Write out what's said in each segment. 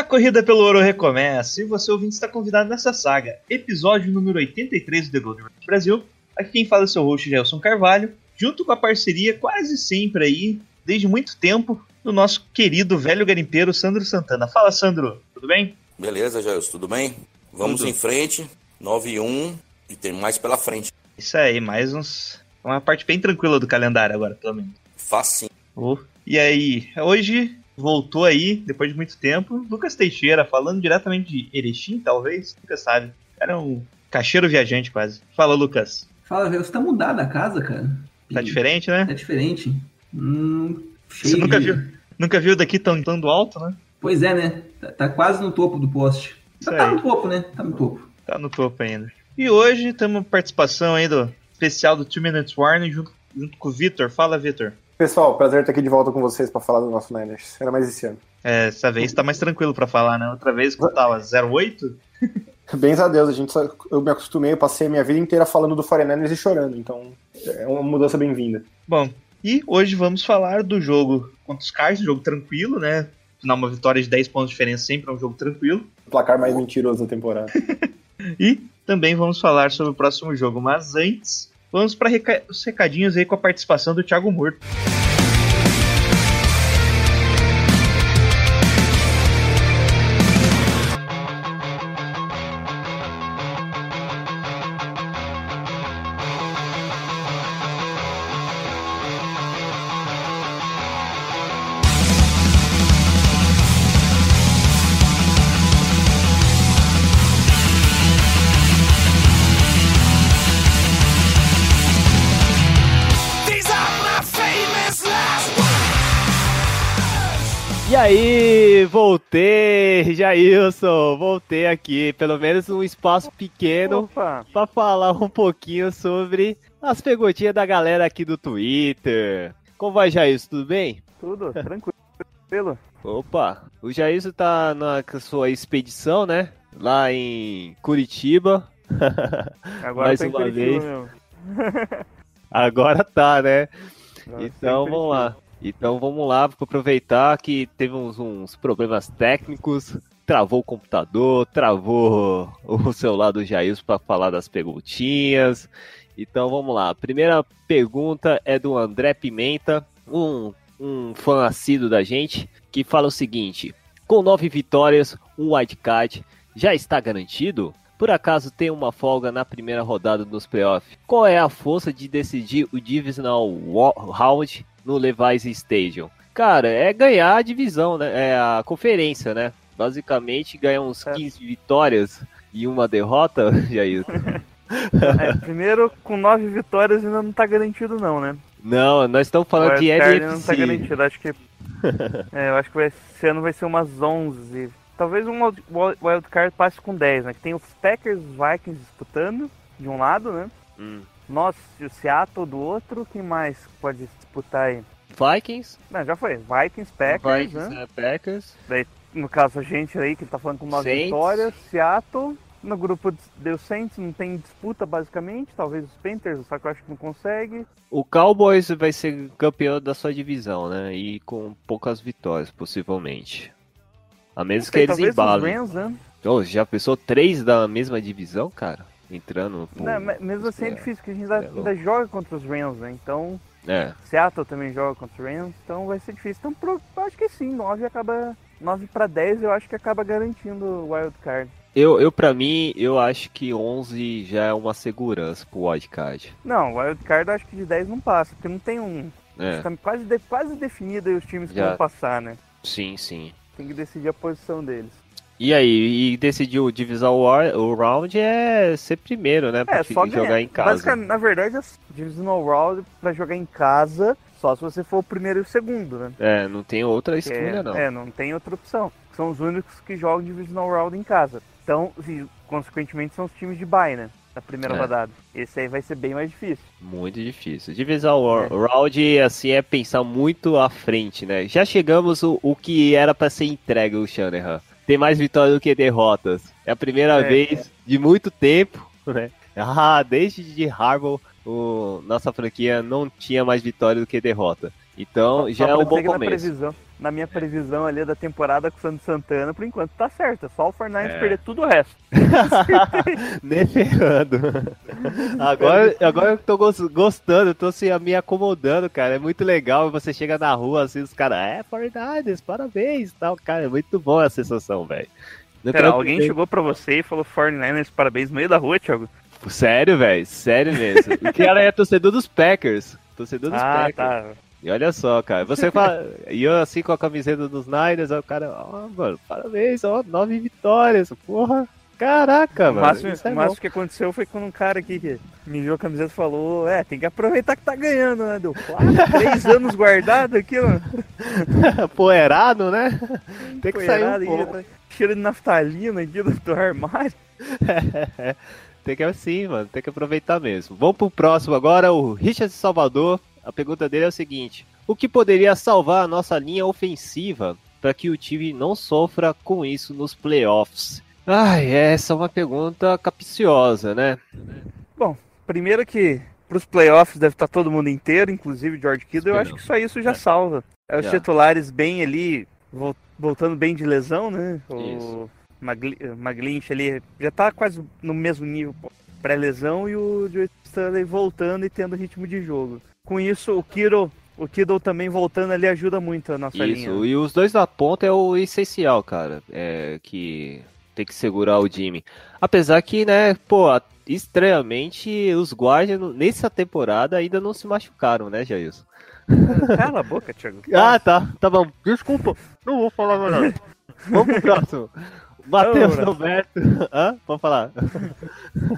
A corrida pelo ouro recomeça, e você ouvinte está convidado nessa saga, episódio número 83 do The Golden Rush Brasil. Aqui quem fala é seu host, Gelson Carvalho, junto com a parceria quase sempre aí, desde muito tempo, do nosso querido velho garimpeiro Sandro Santana. Fala, Sandro, tudo bem? Beleza, Jair, tudo bem? Vamos Tudo. em frente, 9 e 1 e tem mais pela frente. Isso aí, mais uns. Uma parte bem tranquila do calendário agora, pelo menos. Facinho. Oh. E aí, hoje voltou aí, depois de muito tempo, Lucas Teixeira, falando diretamente de Erechim, talvez, nunca sabe. Era um cacheiro viajante quase. Fala, Lucas. Fala, velho, você tá mudado a casa, cara? Tá diferente, né? Tá diferente. Hum, Você cheio nunca de- viu, nunca viu daqui tão, tão alto, né? Pois é, né? Tá, tá quase no topo do poste. Isso Tá, tá aí. no topo, né? Tá no topo. Tá no topo ainda. E hoje temos participação aí do especial do 2 Minutes Warning junto, junto com o Vitor. Fala, Vitor. Pessoal, prazer estar aqui de volta com vocês para falar do nosso Niners. Era mais esse ano. É, essa vez tá mais tranquilo pra falar, né? Outra vez que eu tava 08, Bens a Deus, a gente eu me acostumei, eu passei a minha vida inteira falando do 49ers e chorando, então é uma mudança bem-vinda. Bom, e hoje vamos falar do jogo contra os Cars, um jogo tranquilo, né? Final uma vitória de 10 pontos de diferença sempre é um jogo tranquilo. O placar mais mentiroso da temporada. E também vamos falar sobre o próximo jogo, mas antes, vamos para os recadinhos aí com a participação do Thiago Morto. Voltei, Jailson, voltei aqui, pelo menos um espaço pequeno Opa, pra falar um pouquinho sobre as perguntinhas da galera aqui do Twitter. Como vai, Jailson, tudo bem? tudo tranquilo. Opa, o Jailson tá na sua expedição, né? Lá em Curitiba. Agora Mais tá em uma vez. mesmo. Agora tá, né? Agora Então tá em vamos lá. Então vamos lá, vou aproveitar que teve uns, uns problemas técnicos. Travou o computador, travou o celular do Jailson para falar das perguntinhas. Então vamos lá. Primeira pergunta é do André Pimenta, um, um fã assíduo da gente, que fala o seguinte: com nove vitórias, um wildcard, já está garantido? Por acaso tem uma folga na primeira rodada dos playoffs? Qual é a força de decidir o Divisional Round no Levi's Stadium? Cara, é ganhar a divisão, né? É a conferência, né? Basicamente, ganhar uns É. 15 vitórias e uma derrota, Jair. É, primeiro, com nove vitórias ainda não tá garantido não, né? Não, nós estamos falando de ainda não tá NFC. garantido. Acho que é, eu acho que vai, esse ano vai ser umas 11. Talvez um wild- wild- wildcard passe com 10, né? Que tem os Packers os Vikings disputando de um lado, né? Hum. Nós e o Seattle do outro. Quem mais pode disputar aí? Vikings, Não, já foi. Vikings, Packers, Vikings, né? né? Packers. no caso a gente aí que tá falando com nove Saints. vitórias, Seattle, no grupo deu Saints, não tem disputa basicamente, talvez os Panthers, só que eu acho que não consegue. O Cowboys vai ser campeão da sua divisão, né? E com poucas vitórias, possivelmente. A menos que Sei, eles talvez embalem. Rams, né? Oh, já pensou três da mesma divisão, cara? Entrando. Não, mesmo assim é é, difícil, porque a gente ainda, é ainda joga contra os Rams, né? Então, É, Seattle também joga contra os Rams, então vai ser difícil. Então, pro, acho que sim, 9 acaba 9 para 10, eu acho que acaba garantindo o wild card. eu, eu pra mim, eu acho que 11 já é uma segurança pro wildcard. Não, o wild card eu acho que de 10 não passa, porque não tem um É, tá quase de- quase definido aí os times que Já. vão passar, né? sim, sim. Tem que decidir a posição deles. E aí, e decidir o Divisão War, o Round é ser primeiro, né? Pra É, só jogar ganhar. em casa. Basicamente, na verdade, a Divisional Round pra jogar em casa, só se você for o primeiro e o segundo, né? É, não tem outra escolha, é, não. é, não tem outra opção. São os únicos que jogam Divisional Round em casa. Então, e, consequentemente, são os times de bye, né? Na primeira É. rodada. Esse aí vai ser bem mais difícil. Muito difícil. Divisão Round, assim, é pensar muito à frente, né? Já chegamos o, o que era pra ser entregue o Shanahan. Tem mais vitórias do que derrotas. É a primeira É, vez de muito tempo, né? Ah, desde de Harbaugh, o, nossa franquia não tinha mais vitória do que derrota. Então, Só já é um bom começo. Na minha previsão ali da temporada com o Santos Santana, por enquanto tá certo. É só o Fernandes É. perder tudo o resto. Nem ferrando. Agora, agora eu tô gos- gostando, eu tô assim, me acomodando, cara. É muito legal. Você chega na rua, assim, os caras, é, Fortnite, parabéns tal. Cara, é muito bom a sensação, velho. Pera, quero- alguém chegou pra você e falou 49ers, parabéns, no meio da rua, Thiago? Sério, velho, sério mesmo. O cara é torcedor dos Packers. Torcedor dos Ah, Packers. tá. E olha só, cara, você fala. E eu assim com a camiseta dos Niners, aí o cara, ó, mano, parabéns, ó, nove vitórias, porra. Caraca, O mano. máximo, é o máximo que aconteceu foi quando um cara aqui que mijou a camiseta e falou: É, tem que aproveitar que tá ganhando, né? Deu quatro, três anos guardado aqui, ó. Poeirado, né? Tem que sair um Poeirado, pouco. e Cheiro de naftalina aqui do, do armário. tem que assim, mano, tem que aproveitar mesmo. Vamos pro próximo agora, o Richard Salvador. A pergunta dele é o seguinte: O que poderia salvar a nossa linha ofensiva para que o time não sofra com isso nos playoffs? Ai, essa é uma pergunta capciosa, né? Bom, primeiro que pros playoffs deve estar todo mundo inteiro, inclusive George Kittle, eu acho que só isso já salva. É os titulares bem ali, vol- voltando bem de lesão, né? O. Magli- Maglinch ali já tá quase no mesmo nível pré-lesão e o Joe Stanley voltando e tendo ritmo de jogo. Com isso, o Kittle, o Kittle também voltando ali ajuda muito a nossa linha. Isso, e os dois da ponta é o essencial, cara. É que tem que segurar o Jimmy. Apesar que, né, pô, estranhamente os guardas nessa temporada ainda não se machucaram, né, Jailson? Cala a boca, Thiago. Ah, tá, tá bom. Desculpa, não vou falar mais nada. Vamos pro próximo. Matheus Roberto. Hã? Pode falar.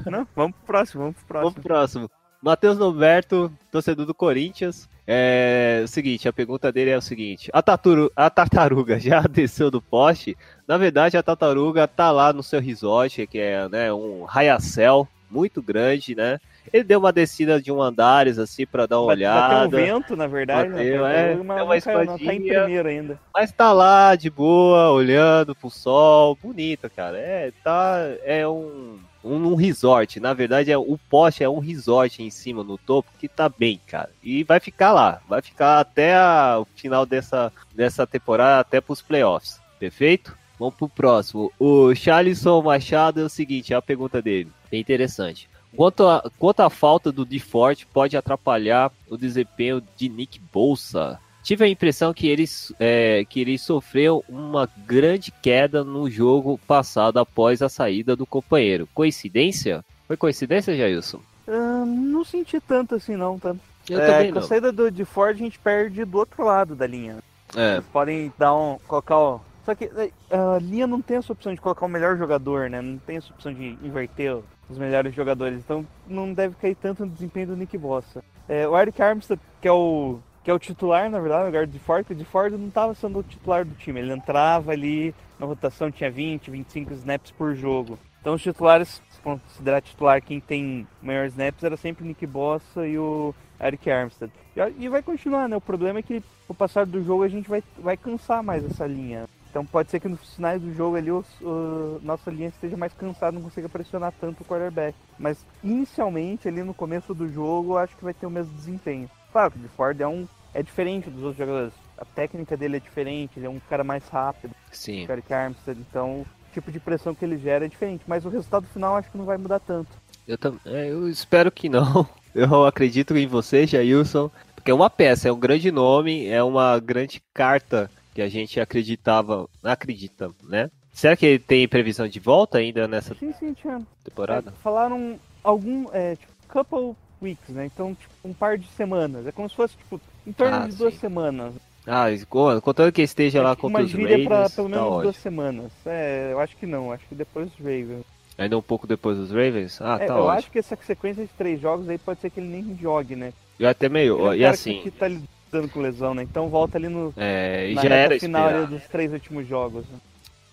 Não, vamos pro próximo, vamos pro próximo. Vamos pro próximo. Matheus Noberto, torcedor do Corinthians. É o seguinte, a pergunta dele é o seguinte: a, tataru- a tartaruga já desceu do poste? Na verdade, a tartaruga tá lá no seu resort, que é né, um raiacel muito grande, né? Ele deu uma descida de um andares assim para dar uma Bate- olhada. Bateu um vento, na verdade, Bateu, né? é, deu não uma caiu, não, tá em espadinha. primeiro ainda. Mas tá lá de boa, olhando pro sol, bonito, cara. É, tá, é um, um, um resort. Na verdade, é o poste é um resort em cima no topo que tá bem, cara. E vai ficar lá, vai ficar até a- o final dessa, dessa temporada, até pros playoffs. Perfeito? Vamos pro próximo. O Charlison Machado é o seguinte, é a pergunta dele. Bem interessante. Quanto a, quanto a falta do DeFort pode atrapalhar o desempenho de Nick Bolsa? Tive a impressão que ele, é, que ele sofreu uma grande queda no jogo passado após a saída do companheiro. Coincidência? Foi coincidência, Jailson? Ah, não senti tanto assim, não, tá? Eu É, com a não. saída do, de Ford, a gente perde do outro lado da linha. É, Eles podem dar um. colocar o. Só que eh, a linha não tem essa opção de colocar o melhor jogador, né? Não tem essa opção de inverter os melhores jogadores. Então não deve cair tanto no desempenho do Nick Bossa. É, o Eric Armstead, que é o. Que é o titular, na verdade, no lugar de Ford, o de Ford não estava sendo o titular do time. Ele entrava ali na rotação, tinha 20, 25 snaps por jogo. Então os titulares, se considerar titular quem tem maior snaps, era sempre o Nick Bossa e o Eric Armstead. E, vai continuar, né? O problema é que com o passar do jogo a gente vai, vai cansar mais essa linha. Então pode ser que nos finais do jogo ali os, o- nossa linha esteja mais cansada, não consiga pressionar tanto o quarterback. Mas inicialmente, ali no começo do jogo, eu acho que vai ter o mesmo desempenho. Claro que o de Ford é, um, é diferente dos outros jogadores. A técnica dele é diferente, ele é um cara mais rápido. sim. O Eric Armstead, então o tipo de pressão que ele gera é diferente. Mas o resultado final acho que não vai mudar tanto. Eu, tam- é, eu espero que não. Eu acredito em você, Jailson. Porque é uma peça, é um grande nome, é uma grande carta que a gente acreditava. Acredita, né? Será que ele tem previsão de volta ainda nessa Sim, sim, temporada? É, falaram algum, é, tipo, couple weeks, né? Então, tipo, um par de semanas. É como se fosse, tipo, em torno Ah, de duas sim. semanas. Ah, co- contando que esteja lá Acho que contra uma os gíria pra Ravens, pelo tá menos duas ótimo. semanas. É, eu acho que não. Acho que depois dos Ravens. Ainda um pouco depois dos Ravens? Ah, É, tá eu ótimo. acho que essa sequência de três jogos aí pode ser que ele nem jogue, né? Eu até meio. É e assim, Que, que tá lidando com lesão, né? Então volta ali no. é, já era final ali esperado. dos três últimos jogos. né?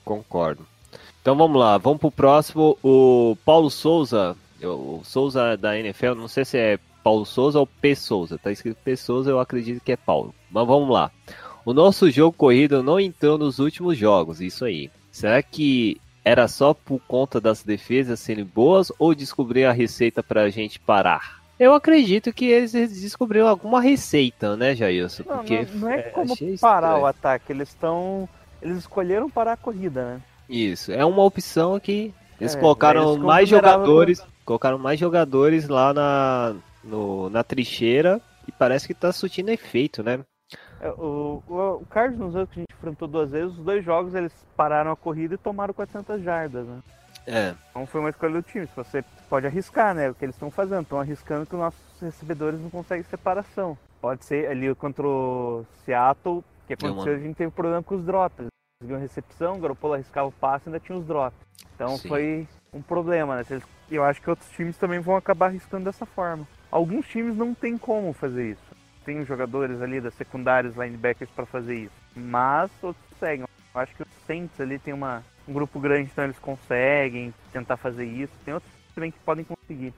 Concordo. Então vamos lá, vamos pro próximo. O Paulo Souza, eu- o Souza da NFL, não sei se é Paulo Souza ou P Souza. Tá escrito P Souza, eu acredito que é Paulo. Mas vamos lá. O nosso jogo corrido não entrou nos últimos jogos, isso aí. Será que era só por conta das defesas serem boas ou descobriram a receita pra gente parar? Eu acredito que eles descobriram alguma receita, né, Jailson? Não, Porque não, não é como achei parar estranho. o ataque, eles estão. Eles escolheram parar a corrida, né? Isso, é uma opção que eles É, colocaram eles mais jogadores, colocaram mais jogadores lá na, no- na trincheira e parece que tá surtindo efeito, né? É, O, o, o Cardinals, que a gente enfrentou duas vezes, os dois jogos eles pararam a corrida e tomaram 400 jardas, né? É, Então foi uma escolha do time. Se você pode arriscar, né? O que eles estão fazendo. Estão arriscando que os nossos recebedores não conseguem separação. Pode ser ali contra o Seattle, o que aconteceu, uma- a gente teve problema com os drops. Eles conseguiam recepção, o Garoppolo arriscava o passe e ainda tinha os drops. Então Sim. foi um problema, né? Eles- Eu acho que outros times também vão acabar arriscando dessa forma. Alguns times não tem como fazer isso. Tem os jogadores ali das secundárias, linebackers para fazer isso. Mas outros conseguem. Eu acho que os Saints ali tem uma, um grupo grande, então eles conseguem tentar fazer isso. Tem outros também que podem conseguir.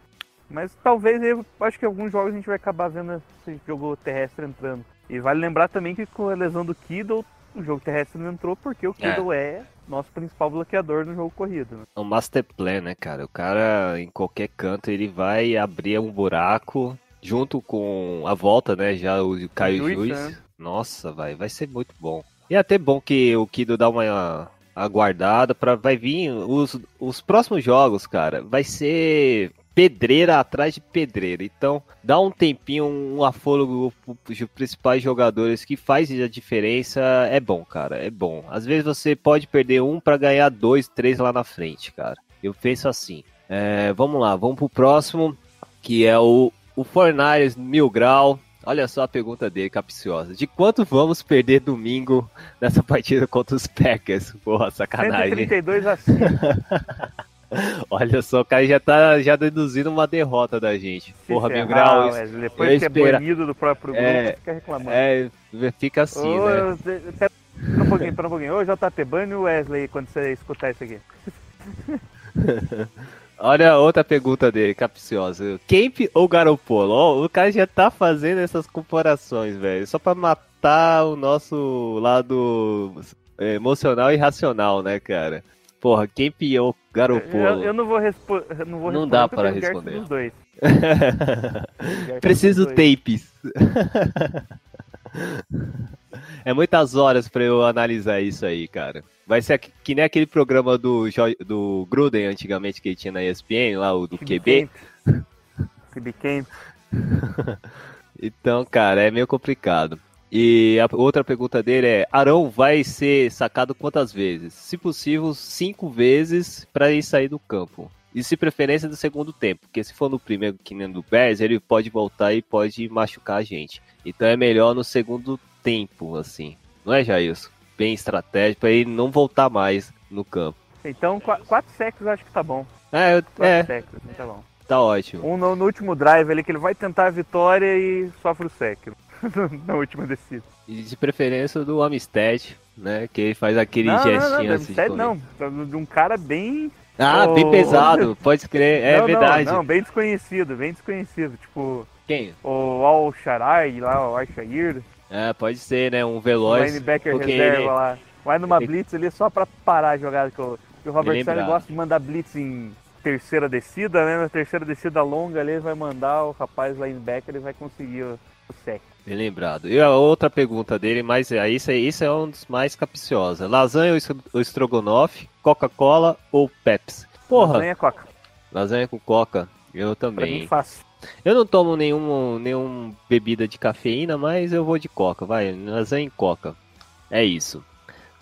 Mas talvez eu acho que alguns jogos a gente vai acabar vendo esse jogo terrestre entrando. E vale lembrar também que com a lesão do Kiddle, o jogo terrestre não entrou porque o É. Kiddle é, nosso principal bloqueador no jogo corrido. né? é um master plan, né, cara? O cara em qualquer canto ele vai abrir um buraco junto com a volta, né? Já o Caio Juiz, Juiz. né? Nossa, vai, vai ser muito bom. E é até bom que o Kido dá uma aguardada para vai vir os, os próximos jogos, cara. Vai ser pedreira atrás de pedreira. Então, dá um tempinho, um afôlego os principais jogadores que faz a diferença. É bom, cara. É bom. Às vezes você pode perder um para ganhar dois, três lá na frente, cara. Eu penso assim. É, vamos lá, vamos pro próximo, que é o, o Fornares Mil Grau. Olha só a pergunta dele, capciosa. De quanto vamos perder domingo nessa partida contra os Packers? Porra, sacanagem. 132 a 5. Olha só, o cara já tá já deduzindo uma derrota da gente. Porra, Mil Grau. isso- Wesley, depois que é espera- banido do próprio grupo, É, fica reclamando. É, fica assim, Ô, né? Pera pera um pouquinho, pera um pouquinho. Ô, JP, bane o Wesley quando você escutar isso aqui. Olha a outra pergunta dele, capciosa. Camp ou Garopolo? Ó, o cara já tá fazendo essas comparações, velho. Só pra matar o nosso lado é, emocional e racional, né, cara? Porra, Camp ou Garopolo? Eu, eu não vou, respo não vou Não responder. dá porque para responder. dos dois. Preciso dos dois. tapes. é muitas horas pra eu analisar isso aí, cara. Vai ser que, nem aquele programa do, do Gruden antigamente que ele tinha na ESPN, lá o do QB. QB Camp. Então, cara, é meio complicado. E a outra pergunta dele é: Arão vai ser sacado quantas vezes? Se possível, cinco vezes para ele sair do campo. E se preferência do segundo tempo, porque se for no primeiro, que nem do Bears, ele pode voltar e pode machucar a gente. Então é melhor no segundo tempo, assim. Não é, Jailson? Bem estratégico, para ele não voltar mais no campo. Então, qu- quatro sacks acho que tá bom. É, eu- Quatro é sacks, assim, tá bom. tá ótimo. Um no, no último drive ali que ele vai tentar a vitória e sofre o sack. na última descida. E de preferência do Amistad, né? Que ele faz aquele não, não, não, gestinho não, assim. correr. não. De um cara bem. Ah, bem Oh. pesado, pode crer, é Não, não, verdade. Não, bem desconhecido, bem desconhecido. Tipo, Quem? o Al Sharai lá, o Al-Shair, É, pode ser, né? Um o veloz. linebacker reserva ele- lá. Vai numa ele- blitz ali só pra parar a jogada. Que o, Robert Bem Sala lembrado. gosta de mandar blitz em terceira descida, né? Na terceira descida longa ali, ele vai mandar o rapaz linebacker e vai conseguir o, o sec. Bem lembrado. E a outra pergunta dele, mas aí isso, aí- isso é um dos mais capciosos. Lasanha ou estro- ou estrogonofe, Coca-Cola ou Pepsi? Porra, Lasanha Coca. lasanha com Coca. Eu também. fácil. Eu não tomo nenhum, nenhum bebida de cafeína, mas eu vou de Coca, vai. Lasanha e Coca. É isso.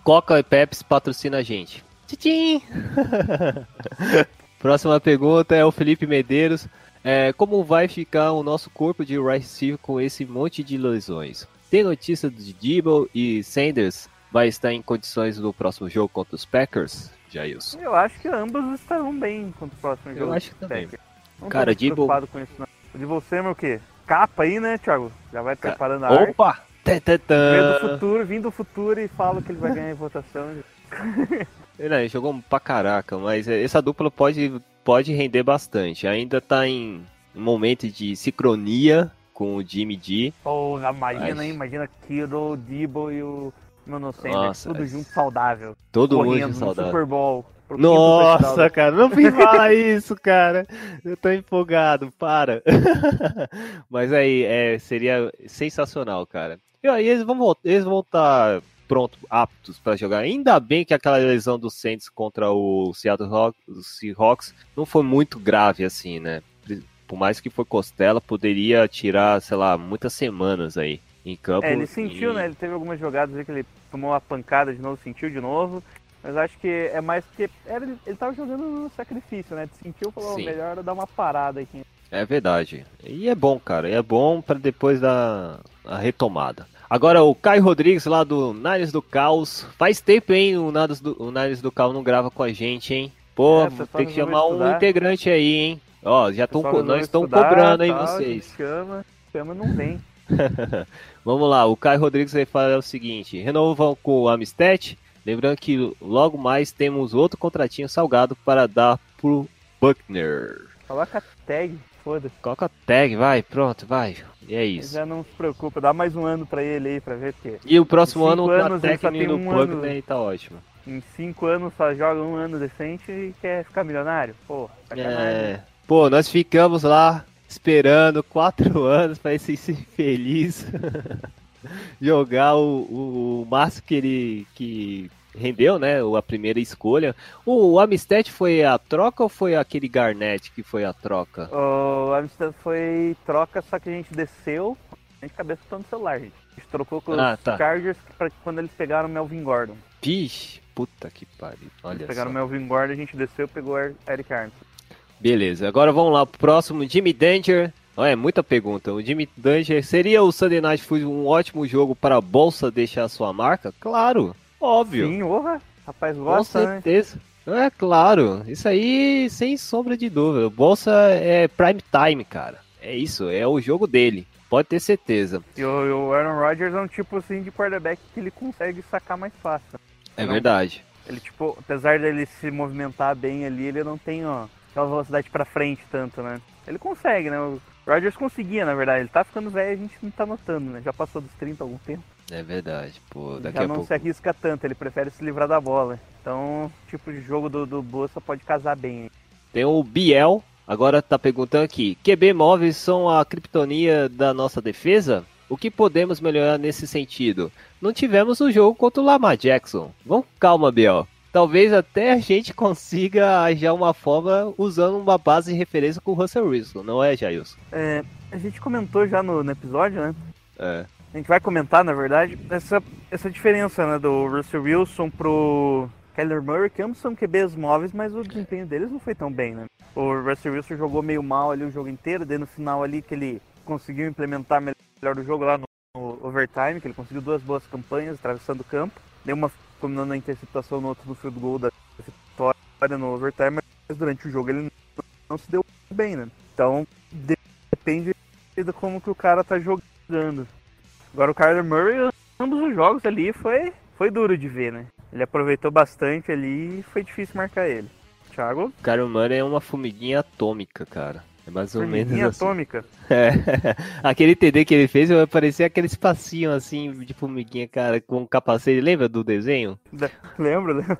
Coca e Pepsi patrocina a gente. Tchim! Próxima pergunta é o Felipe Medeiros. É, como vai ficar o nosso corpo de wide receiver com esse monte de lesões? Tem notícia de Dibble e Sanders vai estar em condições no próximo jogo contra os Packers? Jailson. Eu acho que ambos estarão bem contra o próximo Eu jogo. acho que também. Packers. Não Cara, Dibble- preocupado com isso, não. O de você é o quê? Capa aí, né, Thiago? Já vai Ca- preparando a arte. Opa! Veio do futuro, vim do futuro e falo que ele vai ganhar em votação. Ele, jogou pra caraca, mas essa dupla pode, pode render bastante. Ainda tá em um momento de sincronia com o Jimmy G. Porra, imagina, hein? Imagina Kiro, o Debo e o Mano Sanders, Nossa, tudo junto saudável. Todo mundo saudável. Super Bowl. Nossa, cara, não me fala isso, cara. Eu tô empolgado, para. Mas aí, é, seria sensacional, cara. E aí eles vão eles vão estar pronto, aptos pra jogar. Ainda bem que aquela lesão do Saints contra o Seattle Rock- o Seahawks não foi muito grave assim, né? Por mais que foi costela, poderia tirar, sei lá, muitas semanas aí em campo. É, ele sentiu, e- né? Ele teve algumas jogadas aí que ele tomou uma pancada de novo, sentiu de novo. Mas acho que é mais porque era, ele tava jogando no sacrifício, né? Ele sentiu falou, Sim. melhor eu dar uma parada aqui. É verdade. E é bom, cara. E é bom pra depois da retomada. Agora o Caio Rodrigues lá do Nares do Caos. Faz tempo, hein? O Nares do, o Nares do Caos não grava com a gente, hein? Pô, É, tem que chamar um integrante aí, hein? Ó, já estão nós estamos estudar, cobrando aí tal, vocês. Chama, chama, não vem. Vamos lá, o Caio Rodrigues vai falar o seguinte: renovam com o Amistad. Lembrando que logo mais temos outro contratinho salgado para dar pro Buckner. Coloca a tag, foda-se. Coloca a tag, vai, pronto, vai. E é isso. Já não se preocupa, dá mais um ano pra ele aí pra ver, porque E o próximo ano o tem do um Buckner ano. e tá ótimo. em cinco anos só joga um ano decente e quer ficar milionário. Pô. É. Pô, nós ficamos lá esperando quatro anos pra esse ser feliz jogar o, o, o máximo que ele que rendeu, né? A primeira escolha. O, o Amistad foi a troca ou foi aquele Garnett que foi a troca? O Amsterdã foi troca, só que a gente desceu, a gente cabeça no celular, gente. A gente trocou com Ah, os tá. Chargers pra quando eles pegaram o Melvin Gordon. Pixe, puta que pariu. Olha Eles pegaram só. o Melvin Gordon, a gente desceu e pegou o Er- Eric Armstead. Beleza, agora vamos lá pro próximo, Jimmy Danger. Olha, é muita pergunta. O Jimmy Danger, seria o Sunday Night Food um ótimo jogo para a Bolsa deixar sua marca? Claro, óbvio. Sim, orra, rapaz com gosta, né? certeza. É claro, isso aí sem sombra de dúvida. O Bolsa é prime time, cara. É isso, é o jogo dele. Pode ter certeza. E o, Aaron Rodgers é um tipo assim de quarterback que ele consegue sacar mais fácil. É Não. verdade. Ele, tipo, apesar dele se movimentar bem ali, ele não tem, ó, aquela velocidade pra frente tanto, né? Ele consegue, né? O Rodgers conseguia, na verdade. Ele tá ficando velho e a gente não tá notando, né? Já passou dos 30 há algum tempo. É verdade. Pô, daqui Já a não pouco. se arrisca tanto, ele prefere se livrar da bola. Então, tipo de jogo do, do Bolsa pode casar bem. Tem o Biel, agora tá perguntando aqui: QB móveis são a criptonia da nossa defesa? O que podemos melhorar nesse sentido? Não tivemos o jogo contra o Lamar Jackson. Vamos calma, Biel. Talvez até a gente consiga achar uma forma usando uma base de referência com o Russell Wilson, não é, Jailson? É, a gente comentou já no, no episódio, né? É. A gente vai comentar, na verdade, essa, essa diferença né, do Russell Wilson pro Kyler Murray, que ambos são QBs móveis, mas o desempenho deles não foi tão bem, né? O Russell Wilson jogou meio mal ali o jogo inteiro, daí no final ali que ele conseguiu implementar melhor o jogo lá no, no overtime, que ele conseguiu duas boas campanhas atravessando o campo. Deu uma combinando na interceptação no outro no field goal da vitória no overtime, mas durante o jogo ele não, não se deu bem, né? Então de- depende de como que o cara tá jogando. Agora o Kyler Murray, ambos os jogos ali foi, foi duro de ver, né? Ele aproveitou bastante ali e foi difícil marcar ele. Thiago, O Kyler Murray é uma formiguinha atômica, cara. É mais ou menos assim. atômica. É. Aquele TD que ele fez, parecia aquele espacinho assim de formiguinha, cara, com um capacete. Lembra do desenho? Lembra, né?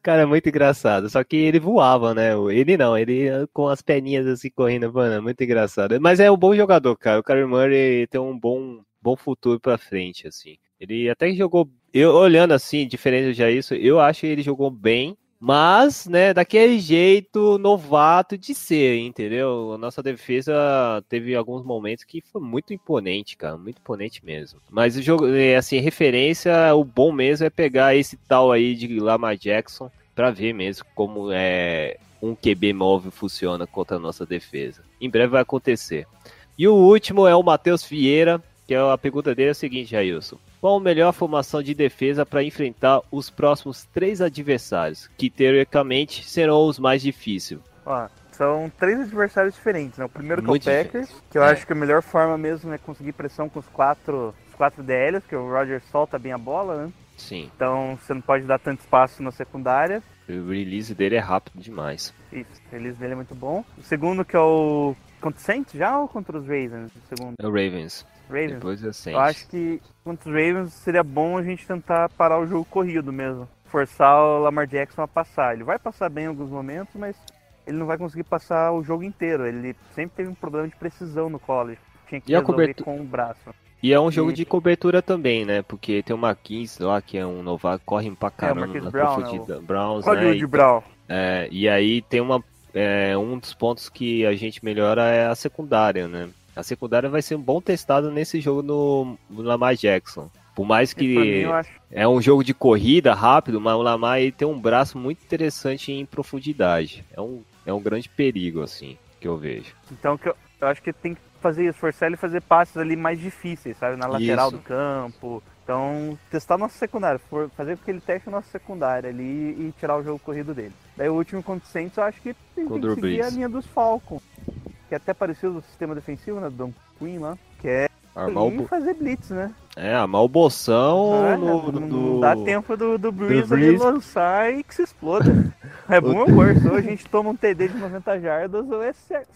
Cara, é muito engraçado. Só que ele voava, né? Ele não, ele com as perninhas assim correndo, mano, é muito engraçado. Mas é um bom jogador, cara. O Kyler Murray tem um bom, bom futuro pra frente, assim. Ele até jogou. Eu olhando assim, diferente do Jair, eu acho que ele jogou bem. Mas, né, daquele jeito novato de ser, entendeu? A nossa defesa teve alguns momentos que foi muito imponente, cara, muito imponente mesmo. Mas o jogo, é, assim, referência, o bom mesmo é pegar esse tal aí de Lamar Jackson pra ver mesmo como é um QB móvel funciona contra a nossa defesa. Em breve vai acontecer. E o último é o Matheus Vieira, que é a pergunta dele é a seguinte, Jailson. Qual a melhor formação de defesa para enfrentar os próximos três adversários, que teoricamente serão os mais difíceis? Ó, são três adversários diferentes, né? O primeiro que é o Packers, que eu É. acho que a melhor forma mesmo é conseguir pressão com os quatro, os quatro DLs, que o Roger solta bem a bola, né? Sim. Então você não pode dar tanto espaço na secundária. O release dele é rápido demais. Isso, o release dele é muito bom. O segundo que é o. Contra o Saints já ou contra os Ravens? O segundo. É o Ravens. Ravens. Depois é Saints. Eu acho que contra os Ravens seria bom a gente tentar parar o jogo corrido mesmo. Forçar o Lamar Jackson a passar. Ele vai passar bem em alguns momentos, mas ele não vai conseguir passar o jogo inteiro. Ele sempre teve um problema de precisão no college. Tinha que E resolver cobertu- com o braço. E é um jogo E- de cobertura também, né? Porque tem o Marquinhos lá, que é um novato, corre pra caramba Marquise na Brown, né. Browns, né? Hollywood E, Brown. é, e aí tem uma. É, um dos pontos que a gente melhora é a secundária, né? A secundária vai ser um bom testado nesse jogo no, no Lamar Jackson. Por mais mim, que é um jogo de corrida rápido, mas o Lamar tem um braço muito interessante em profundidade. É um, é um grande perigo, assim, que eu vejo. Então que eu, eu acho que tem que fazer isso, forçar ele fazer passes ali mais difíceis, sabe? Na lateral Isso. do campo. Então, testar nossa secundária, fazer com que ele teste a nossa secundária ali e tirar o jogo corrido dele. Daí o último contra o Saints, eu acho que tem, que seguir Breeze. a linha dos Falcons. Que é até parecido do sistema defensivo, né? Do Don Quinn lá. Que é Armar o, bo- fazer blitz, né? é, armar o bolsão É, no, não, no- não dá tempo do, do Breeze ali lançar e que se exploda. é bom ou worse. Ou a gente toma um TD de 90 jardas ou é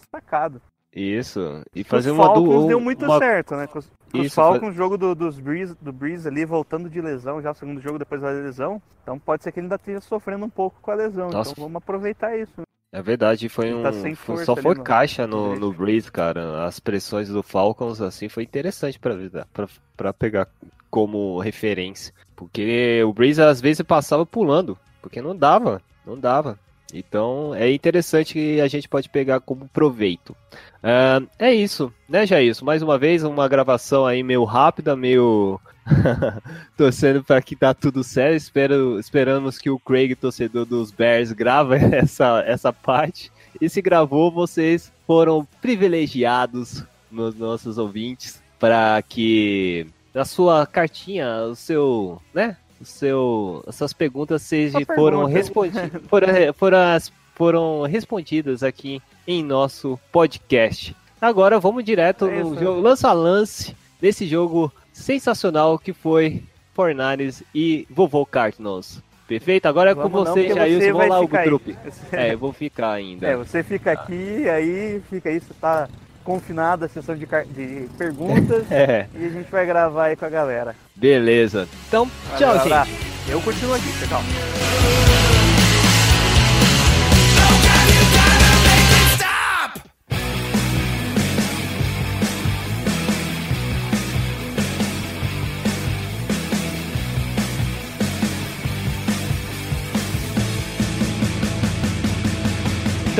sacado. Isso. E fazer os uma Falcons duo. deu muito uma- certo, né? Com os, com os Isso, Falcons, o jogo do, dos Breeze, do Breeze ali voltando de lesão, já o segundo jogo depois da lesão. Então pode ser que ele ainda esteja sofrendo um pouco com a lesão. Nossa. Então vamos aproveitar isso. né? É verdade, foi um. tá foi- só foi no- caixa no no, no Breeze, cara. As pressões do Falcons, assim, foi interessante pra, pra, pra pegar como referência. Porque o Breeze às vezes passava pulando. Porque não dava. Não dava. Então é interessante que a gente pode pegar como proveito. Ah, é isso, né, Jair? Mais uma vez, uma gravação aí meio rápida, meio. torcendo para que dá tudo certo. Espero, esperamos que o Craig, torcedor dos Bears, grava essa, essa parte. E se gravou, vocês foram privilegiados, nos nossos ouvintes, para que a sua cartinha, o seu, né? O seu, essas perguntas sejam, Sua foram, pergunta. respondi foram, foram, as- foram respondidas aqui em nosso podcast. Agora vamos direto É no isso. jogo lance a lance desse jogo sensacional que foi Fornares e Vovô Cardinals. Perfeito? Agora é com Vamos você, porque Jailson. você Vamos lá, o aí. trupe. É, eu vou ficar ainda. É, você fica aqui, aí fica aí, você tá confinado à sessão de, de perguntas É, e a gente vai gravar aí com a galera. beleza. Então, tchau, gente. Eu continuo aqui, tchau.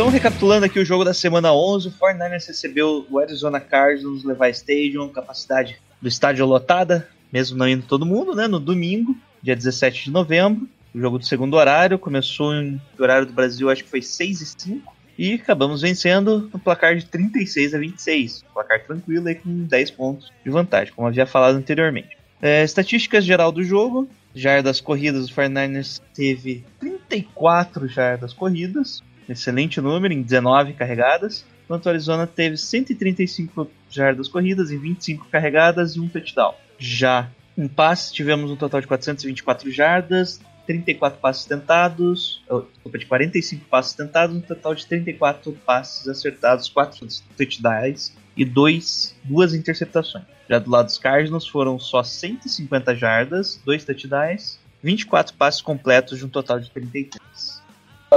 Então, recapitulando aqui o jogo da semana 11, o 49ers recebeu o Arizona Cardinals Levi Stadium, capacidade do estádio lotada, mesmo não indo todo mundo, né? No domingo, dia 17 de novembro. O jogo do segundo horário começou em horário do Brasil, acho que foi 6 e 5. E acabamos vencendo no placar de 36 a 26. Placar tranquilo aí com 10 pontos de vantagem, como havia falado anteriormente. É, estatísticas geral do jogo. Jardas corridas, o 49ers teve 34 jardas corridas, excelente número, em 19 carregadas. Enquanto o Arizona teve 135 jardas corridas em 25 carregadas e um touchdown. Já em passes tivemos um total de 424 jardas, 34 passes tentados, oh, desculpa, de 45 passes tentados, um total de 34 passes acertados, 4 touchdowns e dois, duas interceptações. Já do lado dos Cardinals foram só 150 jardas, 2 touchdowns, 24 passes completos de um total de 33.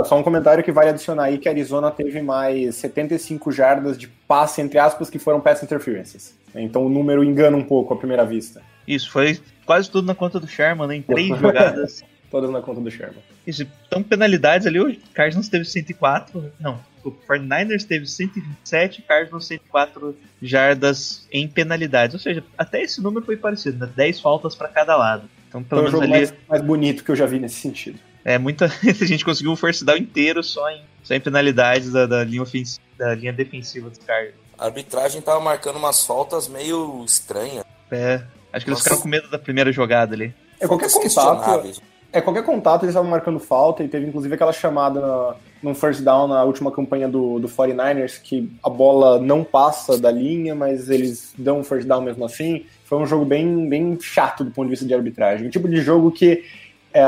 Só um comentário que vale adicionar aí que a Arizona teve mais 75 jardas de passe, entre aspas, que foram pass interferences. Então o número engana um pouco à primeira vista. Isso, foi quase tudo na conta do Sherman, né? em 3 jogadas. Todas na conta do Sherman. Isso, então penalidades ali, o Cardinals teve 104, não, o 49ers teve 127, Cardinals 104 jardas em penalidades, ou seja, até esse número foi parecido, né? 10 faltas para cada lado. Então pelo Foi o menos jogo ali mais, mais bonito que eu já vi nesse sentido. É muita, a gente conseguiu o force down inteiro só em, só em penalidades da, da linha ofensiva, da linha defensiva dos Cardinals. A arbitragem tava marcando umas faltas meio estranhas. É, acho que eles ficaram com medo da primeira jogada ali. É qualquer contato. É, qualquer contato eles estavam marcando falta e teve inclusive aquela chamada na, num first down na última campanha do, do 49ers que a bola não passa da linha, mas eles dão um first down mesmo assim. Foi um jogo bem, bem chato do ponto de vista de arbitragem. O tipo de jogo que é,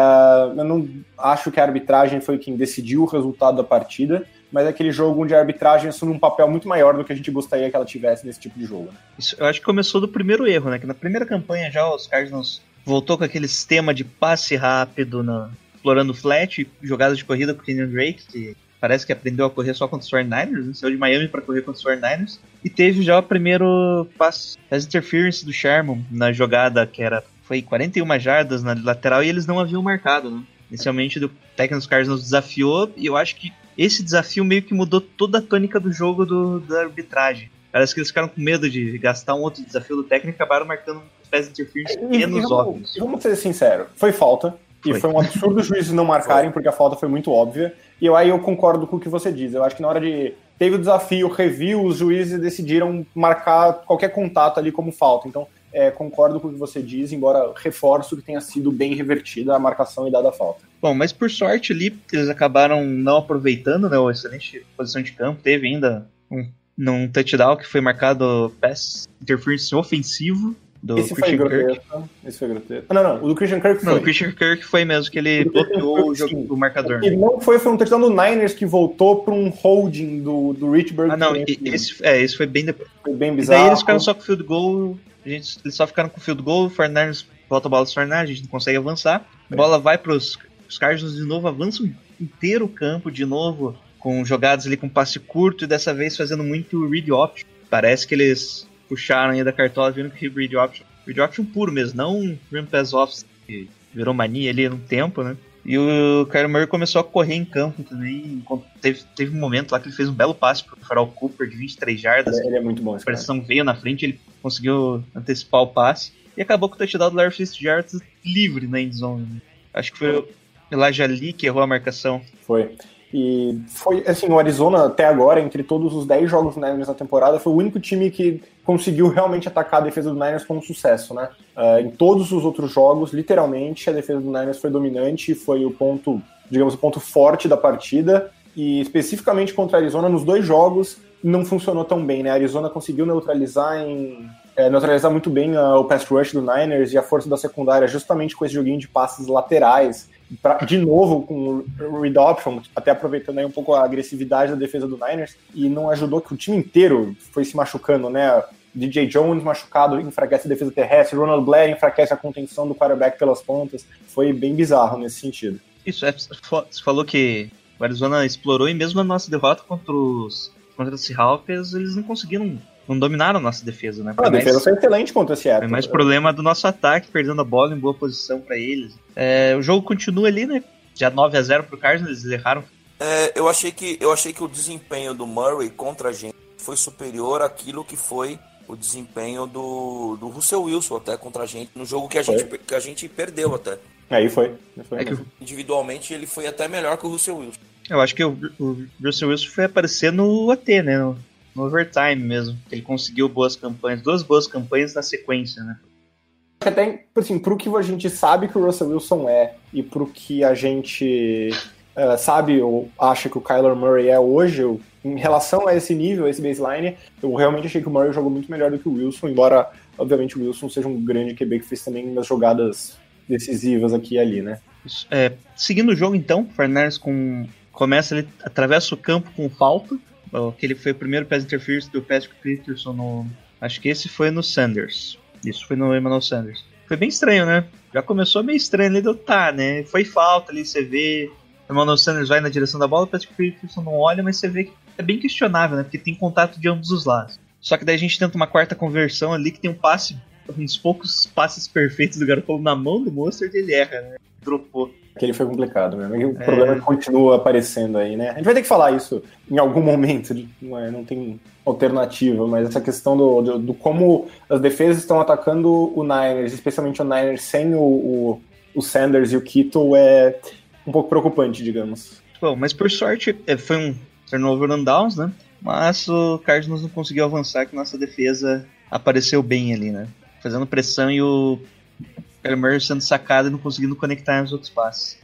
eu não acho que a arbitragem foi quem decidiu o resultado da partida, mas é aquele jogo onde a arbitragem assume um papel muito maior do que a gente gostaria que ela tivesse nesse tipo de jogo. né? Isso, eu acho que começou do primeiro erro, né? Que na primeira campanha já os Cardinals voltou com aquele sistema de passe rápido, na, explorando flat, jogadas de corrida com o Kenyon Drake, que parece que aprendeu a correr só contra os 49ers, né? saiu de Miami para correr contra os 49ers, e teve já o primeiro passe, pass interference do Sherman na jogada que era foi 41 jardas na lateral e eles não haviam marcado, né? Inicialmente o técnico dos Cardinals desafiou e eu acho que esse desafio meio que mudou toda a tônica do jogo do, da arbitragem. Parece que eles ficaram com medo de gastar um outro desafio do técnico e acabaram marcando um pass interference pequenos E óbvios. vamos, vamos ser sinceros, foi falta. E Foi. foi um absurdo os juízes não marcarem, porque a falta foi muito óbvia. E eu, aí eu concordo com o que você diz. Eu acho que na hora de. Teve o desafio, review, os juízes decidiram marcar qualquer contato ali como falta. Então, é, concordo com o que você diz, embora reforço que tenha sido bem revertida a marcação e dada a falta. Bom, mas por sorte ali, eles acabaram não aproveitando, né? Uma excelente posição de campo. Teve ainda um, num touchdown que foi marcado pass interference ofensivo do Esse foi Christian Kirk. grotesco. Esse foi grotesco. Não, não, o do Christian Kirk foi. Não, o Christian Kirk foi mesmo, que ele O bloqueou o Kirk, jogo do marcador. O que não foi, foi um touchdown do Niners que voltou para um holding do, do Richburg. Ah, não, e- esse, é, esse foi bem depois. foi bem E bizarro. daí eles ficaram só com field goal. A gente, eles só ficaram com field goal, o Fernandes volta a bola do Fernandes, a gente não consegue avançar. A bola vai pros os Cardinals de novo, avançam inteiro o campo de novo, com jogadas ali com passe curto e dessa vez fazendo muito read option. Parece que eles puxaram aí da cartola, viram que read option, read option puro mesmo, não um rim pass off que virou mania ali no tempo, né? E o Kyler Murray começou a correr em campo também. Teve, teve um momento lá que ele fez um belo passe pro Farrell Cooper de 23 jardas. Ele é muito bom A pressão veio na frente, ele conseguiu antecipar o passe e acabou com o touchdown do Larry Fitzgerald livre na endzone. Acho que foi o Elijah Lee que errou a marcação. Foi. E foi, assim, o Arizona até agora, entre todos os 10 jogos do Niners na temporada, foi o único time que conseguiu realmente atacar a defesa do Niners com sucesso, né? Ah, em todos os outros jogos, literalmente, a defesa do Niners foi dominante, foi o ponto, digamos, o ponto forte da partida. E especificamente contra a Arizona, nos dois jogos, não funcionou tão bem, né? A Arizona conseguiu neutralizar em. É, neutralizar muito bem ah, o pass rush do Niners e a força da secundária, justamente com esse joguinho de passes laterais. Pra- de novo com o read option, até aproveitando aí um pouco a agressividade da defesa do Niners, e não ajudou que o time inteiro foi se machucando, né? DJ Jones machucado enfraquece a defesa terrestre, Ronald Blair enfraquece a contenção do quarterback pelas pontas. Foi bem bizarro nesse sentido. Isso, é, você falou que o Arizona explorou e mesmo na nossa derrota contra os, contra os Seahawks, eles não conseguiram, não dominaram a nossa defesa, né? A defesa foi excelente contra esse Foi Seattle. mais problema do nosso ataque, perdendo a bola em boa posição pra eles. É, o jogo continua ali, né? Já 9 a 0 pro Cardinals, eles erraram. É, eu, achei que, eu achei que o desempenho do Murray contra a gente foi superior àquilo que foi o desempenho do, do Russell Wilson até contra a gente, no jogo que a gente, que a gente perdeu até. Aí foi. foi É que. Individualmente ele foi até melhor que o Russell Wilson. Eu acho que o, o Russell Wilson foi aparecer no AT, né? No, no overtime mesmo. Ele conseguiu boas campanhas, duas boas campanhas na sequência, né? Até, assim, pro que a gente sabe que o Russell Wilson é e pro que a gente eh, sabe ou acha que o Kyler Murray é hoje, eu- em relação a esse nível, a esse baseline, eu realmente achei que o Murray jogou muito melhor do que o Wilson, embora, obviamente, o Wilson seja um grande QB que fez também umas jogadas decisivas aqui e ali, né? É, seguindo o jogo, então, o Fernandes com, começa, ele atravessa o campo com falta. Que ele foi o primeiro pass interference do Patrick Peterson no. Acho que esse foi no Sanders. Isso foi no Emmanuel Sanders. Foi bem estranho, né? Já começou meio estranho ali, deu tá, né? Foi falta ali, você vê. O Emmanuel Sanders vai na direção da bola, o Patrick Peterson não olha, mas você vê que é bem questionável, né? Porque tem contato de ambos os lados. Só que daí a gente tenta uma quarta conversão ali que tem um passe, uns poucos passes perfeitos do Garoppolo na mão do Mostert e ele erra, né? Dropou. Aquele foi complicado mesmo. E o problema é que continua aparecendo aí, né? A gente vai ter que falar isso em algum momento, não, é, não tem alternativa, mas essa questão do, do, do como as defesas estão atacando o Niners, especialmente o Niners sem o, o, o Sanders e o Kittle, é um pouco preocupante, digamos. Bom, mas por sorte é, foi um turnover on downs, né? Mas o Cardinals não conseguiu avançar, que nossa defesa apareceu bem ali, né? Fazendo pressão e o Murray sendo sacado e não conseguindo conectar nos outros passes.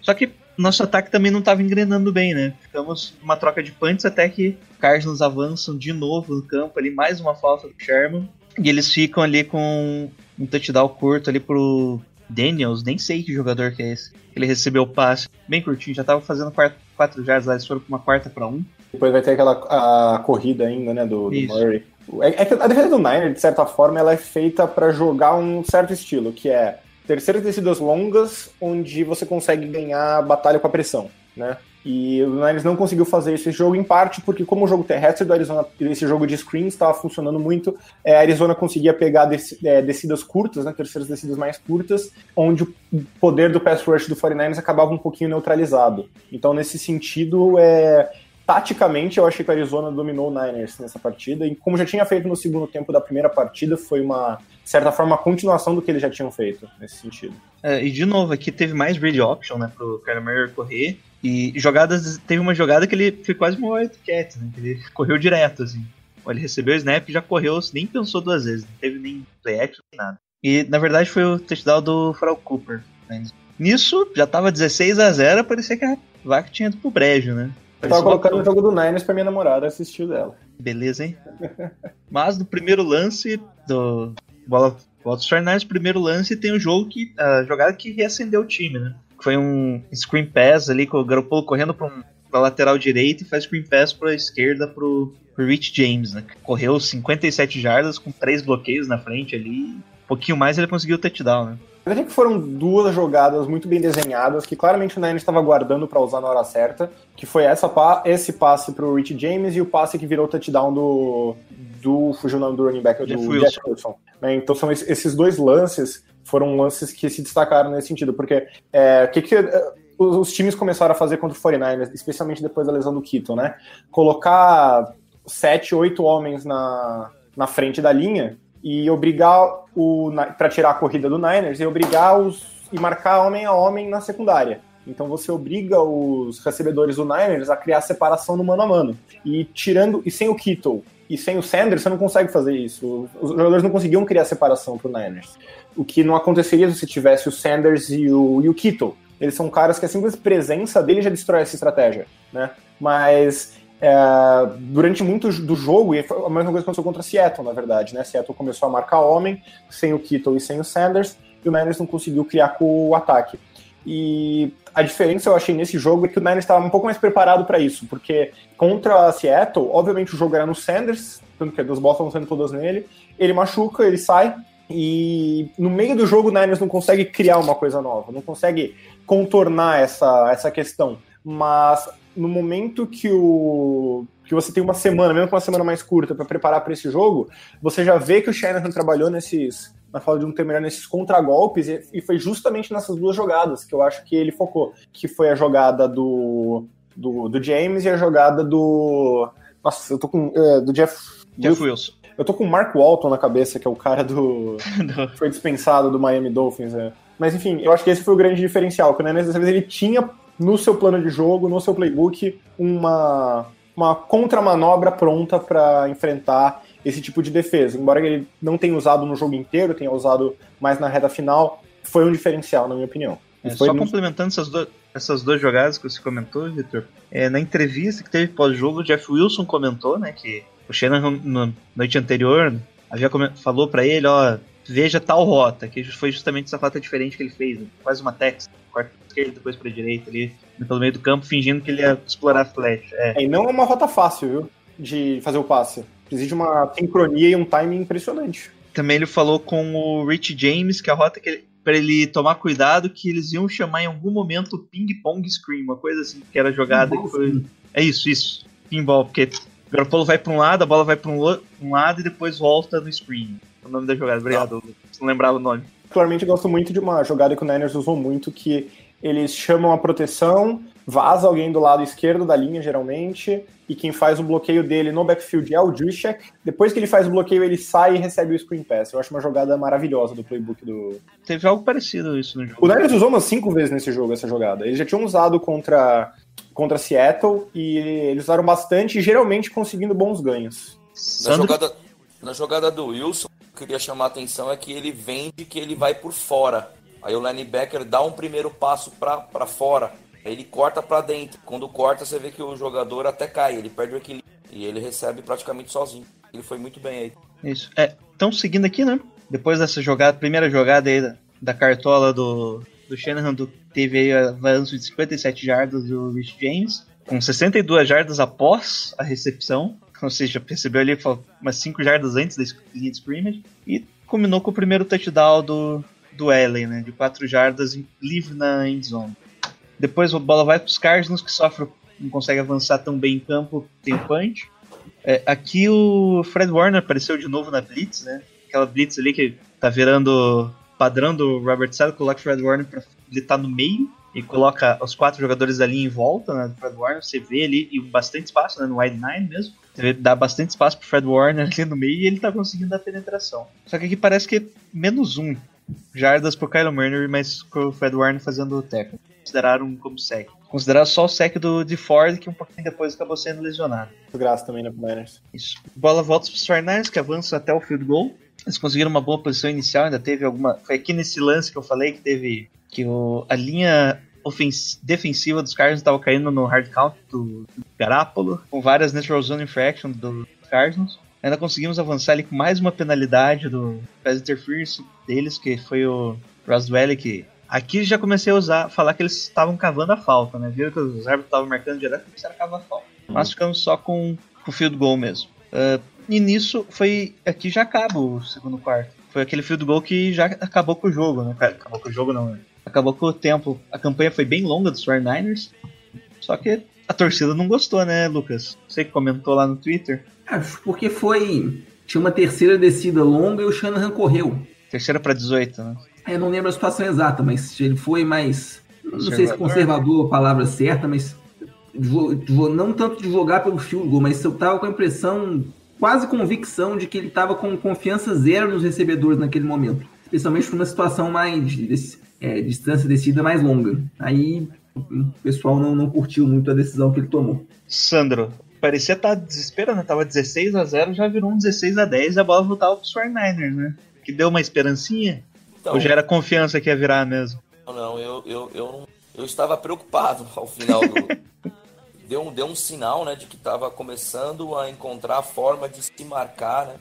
Só que nosso ataque também não estava engrenando bem, né? Ficamos numa troca de punts até que Cardinals avançam de novo no campo ali, mais uma falta do Sherman. E eles ficam ali com um touchdown curto ali pro Daniels, nem sei que jogador que é esse. Ele recebeu o passe bem curtinho, já tava fazendo 4 jardas lá, eles foram pra uma quarta para um. Depois vai ter aquela a corrida ainda, né, do, do. Murray. É, é que a defesa do Niner, de certa forma, ela é feita para jogar um certo estilo, que é terceiras descidas longas, onde você consegue ganhar a batalha com a pressão, né? E o Niners não conseguiu fazer esse jogo, em parte porque, como o jogo terrestre do Arizona, esse jogo de screens estava funcionando muito, é, a Arizona conseguia pegar desci- é, descidas curtas, né, terceiras descidas mais curtas, onde o poder do pass rush do 49ers acabava um pouquinho neutralizado. Então, nesse sentido, é, taticamente, eu achei que o Arizona dominou o Niners nessa partida, e como já tinha feito no segundo tempo da primeira partida, foi uma, de certa forma, continuação do que eles já tinham feito, nesse sentido. É, e de novo, aqui teve mais read option, né, pro Kyler Murray correr. E jogadas, teve uma jogada que ele foi quase uma Wildcat, né, que ele correu direto, assim. Ele recebeu o snap e já correu, nem pensou duas vezes, não teve nem play action, nem nada. E na verdade foi o touchdown do Farrell Cooper. né. Nisso, já tava 16 a 0 parecia que a vaca tinha ido pro brejo, né? Eu tava Parecia colocando o jogo do Niners pra minha namorada assistir dela. Beleza, hein? Mas no primeiro lance do bola volta dos 49ers, primeiro lance tem o jogo que a jogada que reacendeu o time, né? Foi um screen pass ali com o Garoppolo correndo para um, pra lateral direita e faz screen pass para esquerda pro, pro Rich James, né? Correu 57 jardas com três bloqueios na frente ali. Um pouquinho mais ele conseguiu o touchdown, né? Eu achei que foram duas jogadas muito bem desenhadas, que claramente o Niners estava guardando para usar na hora certa, que foi essa esse passe pro Rich James e o passe que virou touchdown do do fugiu o nome do running back, do Jeff Jeff Wilson. né? Então são es- esses dois lances foram lances que se destacaram nesse sentido, porque é, o que que é, os, os times começaram a fazer contra o 49ers, especialmente depois da lesão do Keaton, né? Colocar sete, oito homens na, na frente da linha e obrigar o para tirar a corrida do Niners e obrigar os e marcar homem a homem na secundária. Então você obriga os recebedores do Niners a criar separação no mano a mano. E tirando e sem o Kittle e sem o Sanders, você não consegue fazer isso. Os jogadores não conseguiam criar separação pro Niners. O que não aconteceria se tivesse o Sanders e o, e o Kittle. Eles são caras que a simples presença dele já destrói essa estratégia, né? Mas é, durante muito do jogo, e foi a mesma coisa aconteceu contra Seattle, na verdade, né? Seattle começou a marcar homem, sem o Kittle e sem o Sanders, e o Niners não conseguiu criar com o ataque. E a diferença eu achei nesse jogo é que o Niners estava um pouco mais preparado para isso, porque contra a Seattle, obviamente o jogo era no Sanders, tanto que as bolas estavam sendo todas nele, ele machuca, ele sai, e no meio do jogo o Niners não consegue criar uma coisa nova, não consegue contornar essa, essa questão. Mas no momento que o que você tem uma semana, mesmo com uma semana mais curta para preparar para esse jogo, você já vê que o Shanahan trabalhou nesses na fala de um terminar nesses contragolpes e, e foi justamente nessas duas jogadas que eu acho que ele focou, que foi a jogada do do, do James e a jogada do nossa, eu tô com é, do Jeff Jeff Wilson. eu tô com o Mark Walton na cabeça, que é o cara do. Foi dispensado do Miami Dolphins. é. Mas enfim, eu acho que esse foi o grande diferencial, que o Niners dessa vez ele tinha no seu plano de jogo, no seu playbook, uma, uma contramanobra pronta para enfrentar esse tipo de defesa. Embora ele não tenha usado no jogo inteiro, tenha usado mais na reta final, foi um diferencial, na minha opinião. É, só complementando essas, do- essas duas jogadas que você comentou, Vitor, é, na entrevista que teve pós-jogo, o Jeff Wilson comentou, né, que o Shanahan na noite anterior havia falou pra ele, ó, veja tal rota, que foi justamente essa rota diferente que ele fez, né, quase uma tex, corta pra esquerda, depois pra direita ali, pelo meio do campo, fingindo que ele ia explorar a flecha. É, É, e não é uma rota fácil, viu? De fazer o passe. Exige uma sincronia e um timing impressionante. Também ele falou com o Rich James que a rota que ele, pra ele tomar cuidado que eles iam chamar em algum momento o ping pong screen, uma coisa assim, que era jogada que foi É isso, isso. Pinball, porque o Garoppolo vai pra um lado, a bola vai pra um, lo- um lado e depois volta no screen. É o nome da jogada. Obrigado. Se não lembrava o nome. Particularmente, eu gosto muito de uma jogada que o Niners usou muito, que eles chamam a proteção, vaza alguém do lado esquerdo da linha, geralmente, e quem faz o bloqueio dele no backfield é o Juszczyk. Depois que ele faz o bloqueio, ele sai e recebe o screen pass. Eu acho uma jogada maravilhosa do playbook do... Teve algo parecido isso no O jogo. Niners usou umas cinco vezes nesse jogo, essa jogada. Eles já tinham usado contra, contra Seattle, e eles usaram bastante, e geralmente conseguindo bons ganhos. Na jogada, na jogada do Wilson, queria chamar a atenção é que ele vende que ele vai por fora. Aí o linebacker dá um primeiro passo para fora. Ele corta para dentro. Quando corta, você vê que o jogador até cai, ele perde o equilíbrio. E ele recebe praticamente sozinho. Ele foi muito bem aí. Isso. É, então seguindo aqui, né? Depois dessa jogada, primeira jogada aí da, da cartola do, do Shanahan, do, teve aí avanço de 57 jardas do Rich James, com 62 jardas após a recepção. Ou seja, percebeu ali umas 5 jardas antes da scrimmage. E culminou com o primeiro touchdown do, do Allen, né? De 4 jardas livre na end zone. Depois a bola vai para os Cardinals, que sofre, não consegue avançar tão bem em campo, tem punch. É, aqui o Fred Warner apareceu de novo na Blitz, né? Aquela Blitz ali que tá virando padrão do Robert Sala, coloca o Fred Warner para blitzar no meio e coloca os quatro jogadores ali em volta, né, do Fred Warner, você vê ali, e bastante espaço, né, no wide nine mesmo, você vê, dá bastante espaço pro Fred Warner ali no meio e ele tá conseguindo dar penetração. Só que aqui parece que é menos um jardas pro Kylo Murray, mas com o Fred Warner fazendo o tackle. Consideraram como sec. Consideraram só o sec do de Ford, que um pouquinho depois acabou sendo lesionado. Graça também na Niners. Isso. Bola volta para os 49ers, que avançam até o field goal. Eles conseguiram uma boa posição inicial, ainda teve alguma. Foi aqui nesse lance que eu falei que teve. Que o, a linha ofens... defensiva dos Cardinals estava caindo no hard count do, do Garápolo, com várias natural zone infraction dos Cardinals. Ainda conseguimos avançar ali com mais uma penalidade do pass interference deles, que foi o Roswell que Aqui já comecei a usar, falar que eles estavam cavando a falta, né? Viram que os árbitros estavam marcando direto e começaram a cavar a falta. Uhum. Mas ficamos só com, com o field goal mesmo. Uh, e nisso foi. Aqui já acaba o segundo quarto. Foi aquele field goal que já acabou com o jogo, né? Acabou com o jogo não, né? Acabou com o tempo. A campanha foi bem longa dos 49ers. Só que a torcida não gostou, né, Lucas? Você que comentou lá no Twitter. Acho porque foi. Tinha uma terceira descida longa e o Shanahan correu. Terceira para 18, né? É, não lembro a situação exata, mas ele foi mais. Não sei se conservador é a palavra certa, mas. Não tanto de jogar pelo field goal, mas eu tava com a impressão, quase convicção, de que ele tava com confiança zero nos recebedores naquele momento. Especialmente numa situação mais. De, é, distância descida mais longa. Aí o pessoal não, não curtiu muito a decisão que ele tomou. Sandro, parecia estar tá desesperando, né? Tava 16 a 0 já virou um 16 a 10 e a bola voltava pros 49ers, né? Que deu uma esperancinha. Então, Ou já era confiança que ia virar mesmo? Não, não, eu, eu, eu, eu estava preocupado ao final do. deu, um, deu um sinal, né, de que estava começando a encontrar a forma de se marcar, né,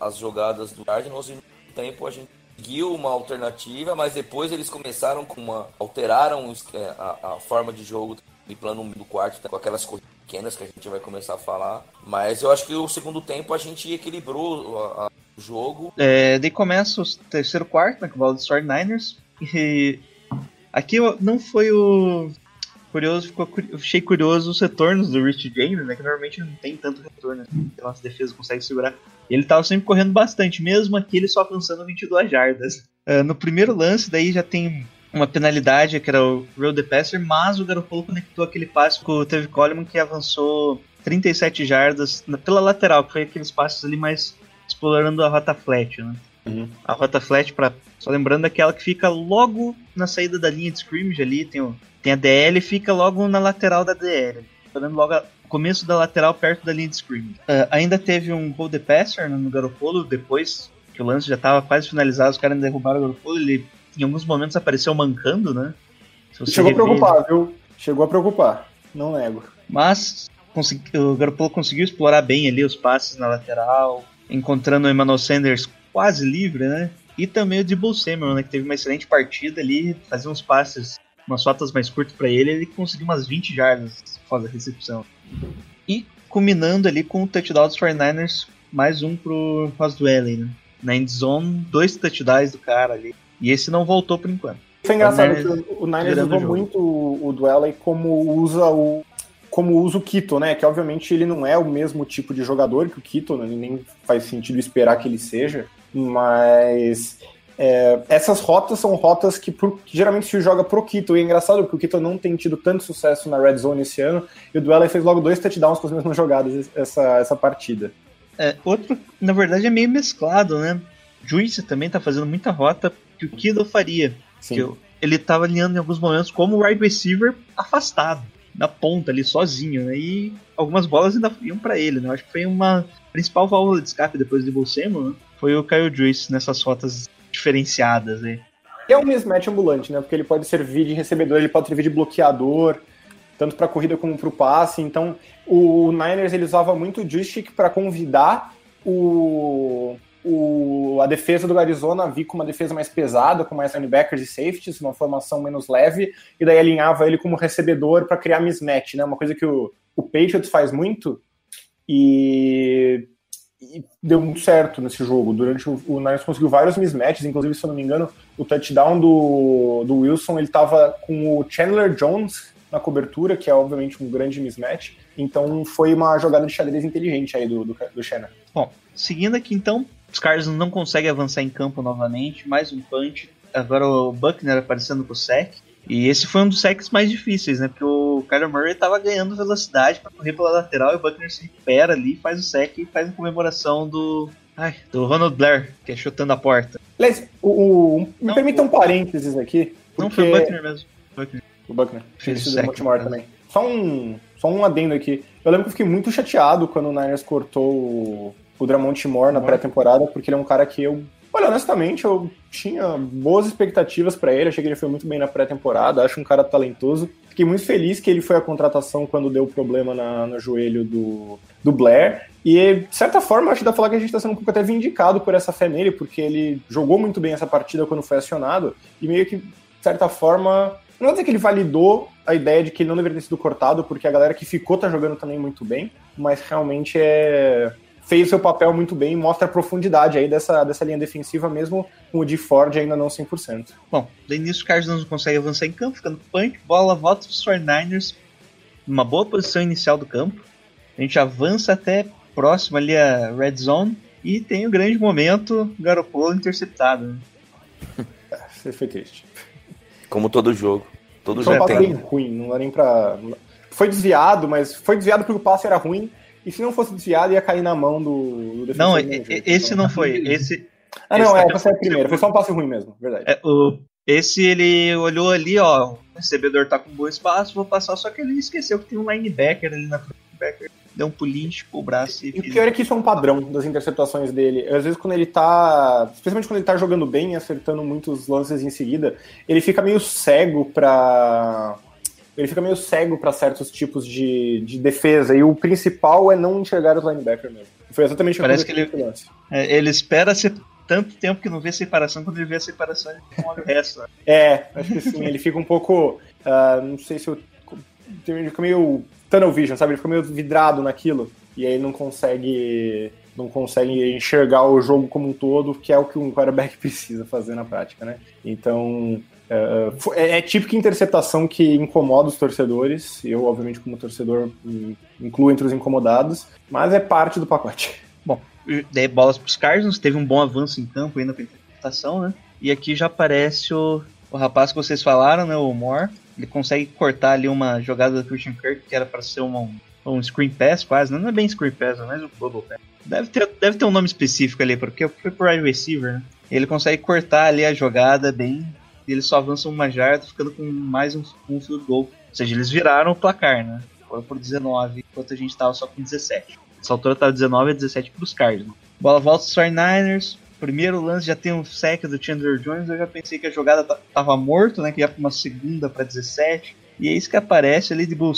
as jogadas do Cardinals e no tempo a gente seguiu uma alternativa, mas depois eles começaram com uma. alteraram a, a forma de jogo de plano do quarto, com aquelas corridas pequenas que a gente vai começar a falar. Mas eu acho que o segundo tempo a gente equilibrou a, a, o jogo. É, daí começa o terceiro quarto, né, com o bola dos 49ers. E aqui não foi o. Curioso, ficou, achei curioso os retornos do Rich James, né? Que normalmente não tem tanto retorno, assim, que a nossa defesa consegue segurar. Ele tava sempre correndo bastante, mesmo aqui ele só avançando 22 jardas. Uh, no primeiro lance, daí já tem uma penalidade, que era o Real the Passer, mas o Garoppolo conectou aquele passe com o Teve Coleman, que avançou 37 jardas pela lateral, que foi aqueles passes ali mais explorando a rota flat, né? Uhum. A rota flat, pra, só lembrando, é aquela que fica logo na saída da linha de scrimmage ali, tem, o, tem a DL e fica logo na lateral da DL. Falando logo no começo da lateral, perto da linha de scrimmage. Uh, ainda teve um hold the passer né, no Garoppolo, depois que o lance já estava quase finalizado, os caras derrubaram o Garoppolo, ele em alguns momentos apareceu mancando, né? Chegou a preocupar, viu? Chegou a preocupar, não nego. Mas o Garoppolo conseguiu explorar bem ali os passes na lateral, encontrando o Emmanuel Sanders quase livre, né? E também o Debo Samuel, né? Que teve uma excelente partida ali, fazia uns passes, umas rotas mais curtas para ele, ele conseguiu umas 20 jardas fora da recepção. E culminando ali com o touchdown dos 49ers, mais um pro Roswell, né? Na endzone, dois touchdowns do cara ali. E esse não voltou por enquanto. Foi engraçado que o, o Niners usou muito o, o Dwelley como usa o como usa o Kito, né? Que obviamente ele não é o mesmo tipo de jogador que o Kito, né? nem faz sentido esperar que ele seja, mas é, essas rotas são rotas que, pro, que, geralmente se joga pro Kito. E é engraçado porque o Kito não tem tido tanto sucesso na Red Zone esse ano, e o Dwelley fez logo dois touchdowns com as mesmas jogadas essa, essa partida. É, outro, na verdade, é meio mesclado, né? Juice também tá fazendo muita rota que o Kittle faria. Que ele estava alinhando em alguns momentos como wide receiver afastado. na ponta ali sozinho, né? E algumas bolas ainda iam para ele, né? Acho que foi uma principal válvula de escape depois de Bolsemo, né? Foi o Kyle Juice nessas rotas diferenciadas aí. E é um mismatch ambulante, né? Porque ele pode servir de recebedor, ele pode servir de bloqueador, tanto para corrida como para o passe. Então, o Niners ele usava muito o joystick para convidar o, o, a defesa do Arizona a vir com uma defesa mais pesada, com mais linebackers e safeties, uma formação menos leve, e daí alinhava ele como recebedor para criar mismatch, né? Uma coisa que o, o Patriots faz muito e, e deu muito certo nesse jogo. Durante o, o Niners conseguiu vários mismatches, inclusive, se eu não me engano, o touchdown do, do Wilson ele estava com o Chandler Jones na cobertura, que é obviamente um grande mismatch. Então foi uma jogada de xadrez inteligente aí do, do, do. Bom, seguindo aqui então, os Cardinals não conseguem avançar em campo novamente, mais um punch. Agora o Buckner aparecendo com o sec. E esse foi um dos secs mais difíceis, né? Porque o Kyler Murray estava ganhando velocidade para correr pela lateral e o Buckner se recupera ali, faz o sec e faz a comemoração do. Ai, do Ronald Blair, que é chutando a porta. Aliás, o, o, me Não, permita um parênteses aqui. Não porque- foi o Buckner mesmo. Buckner. O Buckner. Fez o Baltimore né? também. Só um, só um adendo aqui. Eu lembro que eu fiquei muito chateado quando o Niners cortou o, o Dramont Moore na pré-temporada, porque ele é um cara que eu, olha, honestamente, eu tinha boas expectativas pra ele. Achei que ele foi muito bem na pré-temporada. Acho um cara talentoso. Fiquei muito feliz que ele foi a contratação quando deu problema na- no joelho do, do Blair. E, de certa forma, acho que dá pra falar que a gente tá sendo um pouco até vindicado por essa fé nele, porque ele jogou muito bem essa partida quando foi acionado. E meio que, de certa forma, não vou dizer que ele validou a ideia de que ele não deveria ter sido cortado, porque a galera que ficou tá jogando também muito bem, mas realmente é fez o seu papel muito bem e mostra a profundidade aí dessa, dessa linha defensiva, mesmo com o de Ford ainda não 100%. Bom, do início o Cardinals não consegue avançar em campo, ficando punch, bola volta para os 49ers, numa boa posição inicial do campo. A gente avança até próximo ali a red zone e tem o grande momento, Garoppolo interceptado. né? Isso foi triste. Como todo jogo. Todo Foi um jogo passe bem ruim, não dá nem pra. Foi desviado, mas foi desviado porque o passe era ruim. E se não fosse desviado, ia cair na mão do, do defensor. Não, e- jeito. esse Então- não foi. Esse, Ah, não, esse é, tá- essa é a primeira. Foi só um passe ruim mesmo, verdade. é, o, esse ele olhou ali, ó, o recebedor tá com bom espaço, vou passar, só que ele esqueceu que tem um linebacker ali na frente. Deu um pulinho, esticou o braço e, E o pior é que isso é um padrão das interceptações dele. Às vezes, quando ele tá. Especialmente quando ele tá jogando bem e acertando muitos lances em seguida, ele fica meio cego pra. Ele fica meio cego para certos tipos de, de defesa. E o principal é não enxergar os linebackers mesmo. Foi exatamente o que Parece que aconteceu nesse lance. É, ele espera ser tanto tempo que não vê separação, quando ele vê a separação, ele olha o resto. né? É, acho que sim. ele fica um pouco. ah, não sei se eu. Ele fica meio tunnel vision, sabe? Ele fica meio vidrado naquilo. E aí não consegue. Não consegue enxergar o jogo como um todo, que é o que um quarterback precisa fazer na prática, né? Então. Ah, fo- é, é típica interceptação que incomoda os torcedores. Eu, obviamente, como torcedor, me incluo entre os incomodados, mas é parte do pacote. Bom, daí bolas pros Cardinals, teve um bom avanço em campo ainda pra interpretação, né? E aqui já aparece o, o rapaz que vocês falaram, né? O Moore. Ele consegue cortar ali uma jogada do Christian Kirk que era pra ser uma, um screen pass quase, né? não é bem screen pass, é mais um bubble pass. Deve ter, deve ter um nome específico ali, porque foi pro wide receiver, né? Ele consegue cortar ali a jogada bem, e eles só avançam uma jarda, ficando com mais um, um field goal. Ou seja, eles viraram o placar, né? Foram por 19, enquanto a gente tava só com 17. Essa altura tava 19 a 17 pros Cardinals. Bola volta dos 49ers. Primeiro lance já tem um sec do Chandler Jones. Eu já pensei que a jogada ta- tava morto, né? Que ia pra uma segunda pra 17. E é isso que aparece ali de Bull.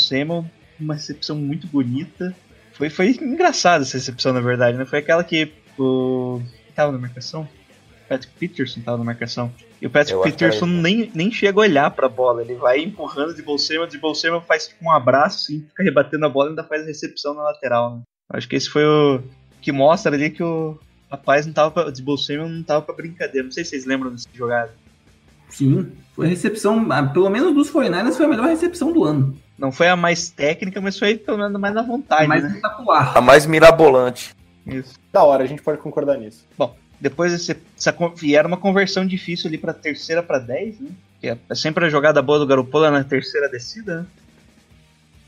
Uma recepção muito bonita. Foi, foi engraçada essa recepção, na verdade, né? Foi aquela que o. Quem tava na marcação? Patrick Peterson tava na marcação. E o Patrick Eu Peterson nem, nem chega a olhar pra bola. Ele vai empurrando de Bolsema, de Bolsema faz tipo um abraço, assim, fica rebatendo a bola e ainda faz a recepção na lateral, né? Acho que esse foi o que mostra ali que o rapaz não tava pra, de Bolsema não tava pra brincadeira. Não sei se vocês lembram dessa jogada. Sim, foi a recepção, ah, pelo menos dos 49ers, foi a melhor recepção do ano. Não foi a mais técnica, mas foi pelo menos mais na vontade, mais né? espetacular. A mais mirabolante. Isso. Da hora, a gente pode concordar nisso. Bom, depois desse, essa, e era uma conversão difícil ali pra terceira pra 10, né? Que é é sempre a jogada boa do Garoppolo é na terceira descida,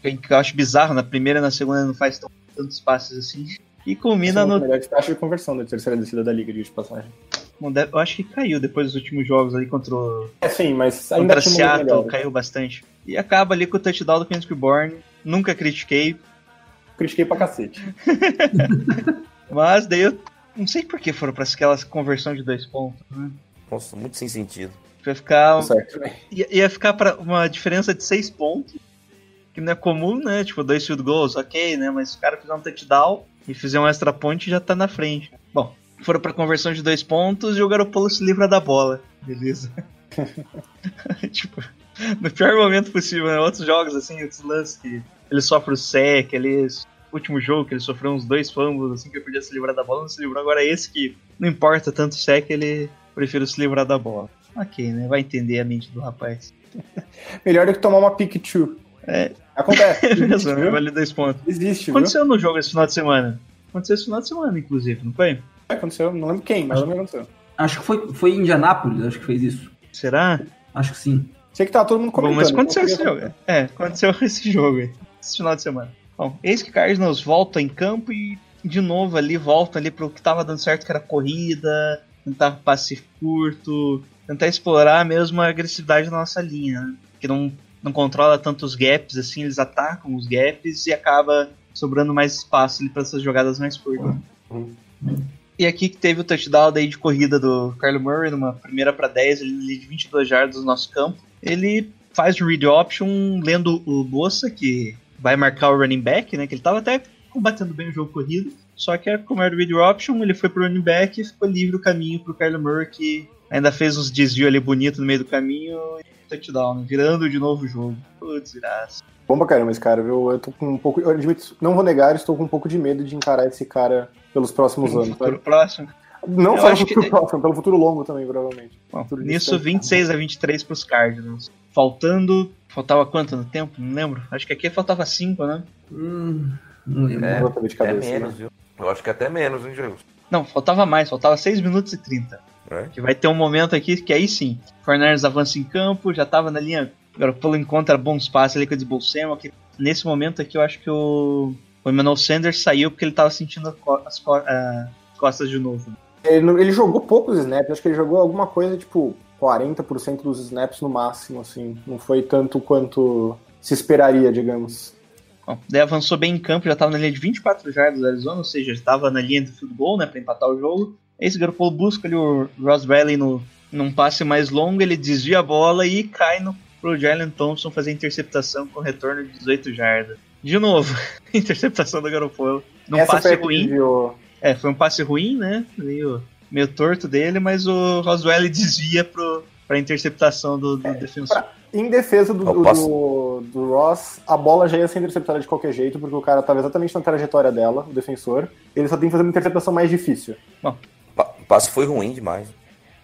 né? Que eu acho bizarro, na primeira e na segunda não faz tão, tantos passes assim. E culmina Essa é no das melhores taxas de conversão da terceira descida da liga, de passagem. Deve- eu acho que caiu depois dos últimos jogos ali contra o É sim, mas ainda contra Seattle, melhor. caiu bastante. E acaba ali com o touchdown do Kendrick Bourne. Nunca critiquei, Critiquei pra cacete. mas daí eu não sei por que foram para aquelas conversão de dois pontos. Né? Nossa, muito sem sentido. Vai ficar Tá ia, ia ficar para uma diferença de seis pontos, que não é comum, né? Tipo, dois field goals, ok, né? Mas se o cara fizer um touchdown e fizer um extra point, já tá na frente. Bom, foram para conversão de dois pontos e o Garoppolo se livra da bola. Beleza. tipo, no pior momento possível, né? Outros jogos, assim, outros lances que ele sofre o sec, ele... Último jogo que ele sofreu uns dois fumbles, assim, que ele podia se livrar da bola, não se livrou. Agora esse que não importa tanto o sec, ele prefere se livrar da bola. Ok, né? Vai entender a mente do rapaz. Melhor do que tomar uma pick two. É. Acontece. É mesmo, Existe, viu? Vale dois pontos. Existe, viu? Aconteceu no jogo esse final de semana. Aconteceu esse final de semana, inclusive, não foi? Aconteceu, não lembro quem, mas também aconteceu. Acho que foi, foi em Indianápolis, acho que fez isso. Será? Acho que sim. Sei que tá todo mundo Bom, comentando. mas aconteceu esse jogo. É, aconteceu esse jogo aí, esse final de semana. Bom, eis que Cardinals volta em campo e de novo ali volta ali pro que tava dando certo, que era corrida, tentar passe curto, tentar explorar mesmo a agressividade da nossa linha, né? que não, não controla tanto os gaps, assim, eles atacam os gaps e acaba sobrando mais espaço para essas jogadas mais curtas. E aqui que teve o touchdown daí de corrida do Kyler Murray, numa primeira para 10, ali de 22 jardas do nosso campo. Ele faz o read option lendo o Bossa, que vai marcar o running back, né? Que ele tava até combatendo bem o jogo corrido. Só que como era o read option, ele foi pro running back e ficou livre o caminho pro Kyler Murray, que ainda fez uns desvios ali bonito no meio do caminho e touchdown, né? virando de novo o jogo. Putz, graça. Bom pra caramba esse cara, viu? Eu tô com um pouco. Eu admito, não vou negar, estou com um pouco de medo de encarar esse cara pelos próximos anos. Tá? próximo. Não Eu só no acho que- futuro próximo, pelo futuro longo também, provavelmente. Bom, Futuro nisso, distante. 26 a 23 pros Cardinals. Faltando. Faltava quanto no tempo? Não lembro. Acho que aqui faltava 5, né? Hum, não lembro. É, Não de até cabeça, menos, né? viu? Eu acho que até menos, hein, Jesus? Não, faltava mais, faltava 6 minutos e 30. É? Que vai ter um momento aqui que aí sim, Fernandes avança em campo, já tava na linha. Garoppolo encontra bons passes ali com o Samuel, que nesse momento aqui eu acho que o, o Emmanuel Sanders saiu porque ele tava sentindo as, co- ah, as costas de novo. Ele, ele jogou poucos snaps, acho que ele jogou alguma coisa tipo 40% dos snaps no máximo, assim. Não foi tanto quanto se esperaria, digamos. Bom, daí avançou bem em campo, já tava na linha de 24 jardas do Arizona, ou seja, estava na linha do field goal, né, pra empatar o jogo. Esse Garoppolo busca ali o Ross Valley no, num passe mais longo, ele desvia a bola e cai no, pro Jalen Thompson fazer a interceptação com retorno de 18 jardas. De novo, interceptação do Garoppolo. Num Essa passe ruim. desviou. É, foi um passe ruim, né? Meio, meio torto dele, mas o Roswell desvia pro, pra interceptação do, do defensor. Em defesa do, posso- do- do Ross, a bola já ia ser interceptada de qualquer jeito, porque o cara estava exatamente na trajetória dela, o defensor. Ele só tem que fazer uma interceptação mais difícil. Pa- O passe foi ruim demais.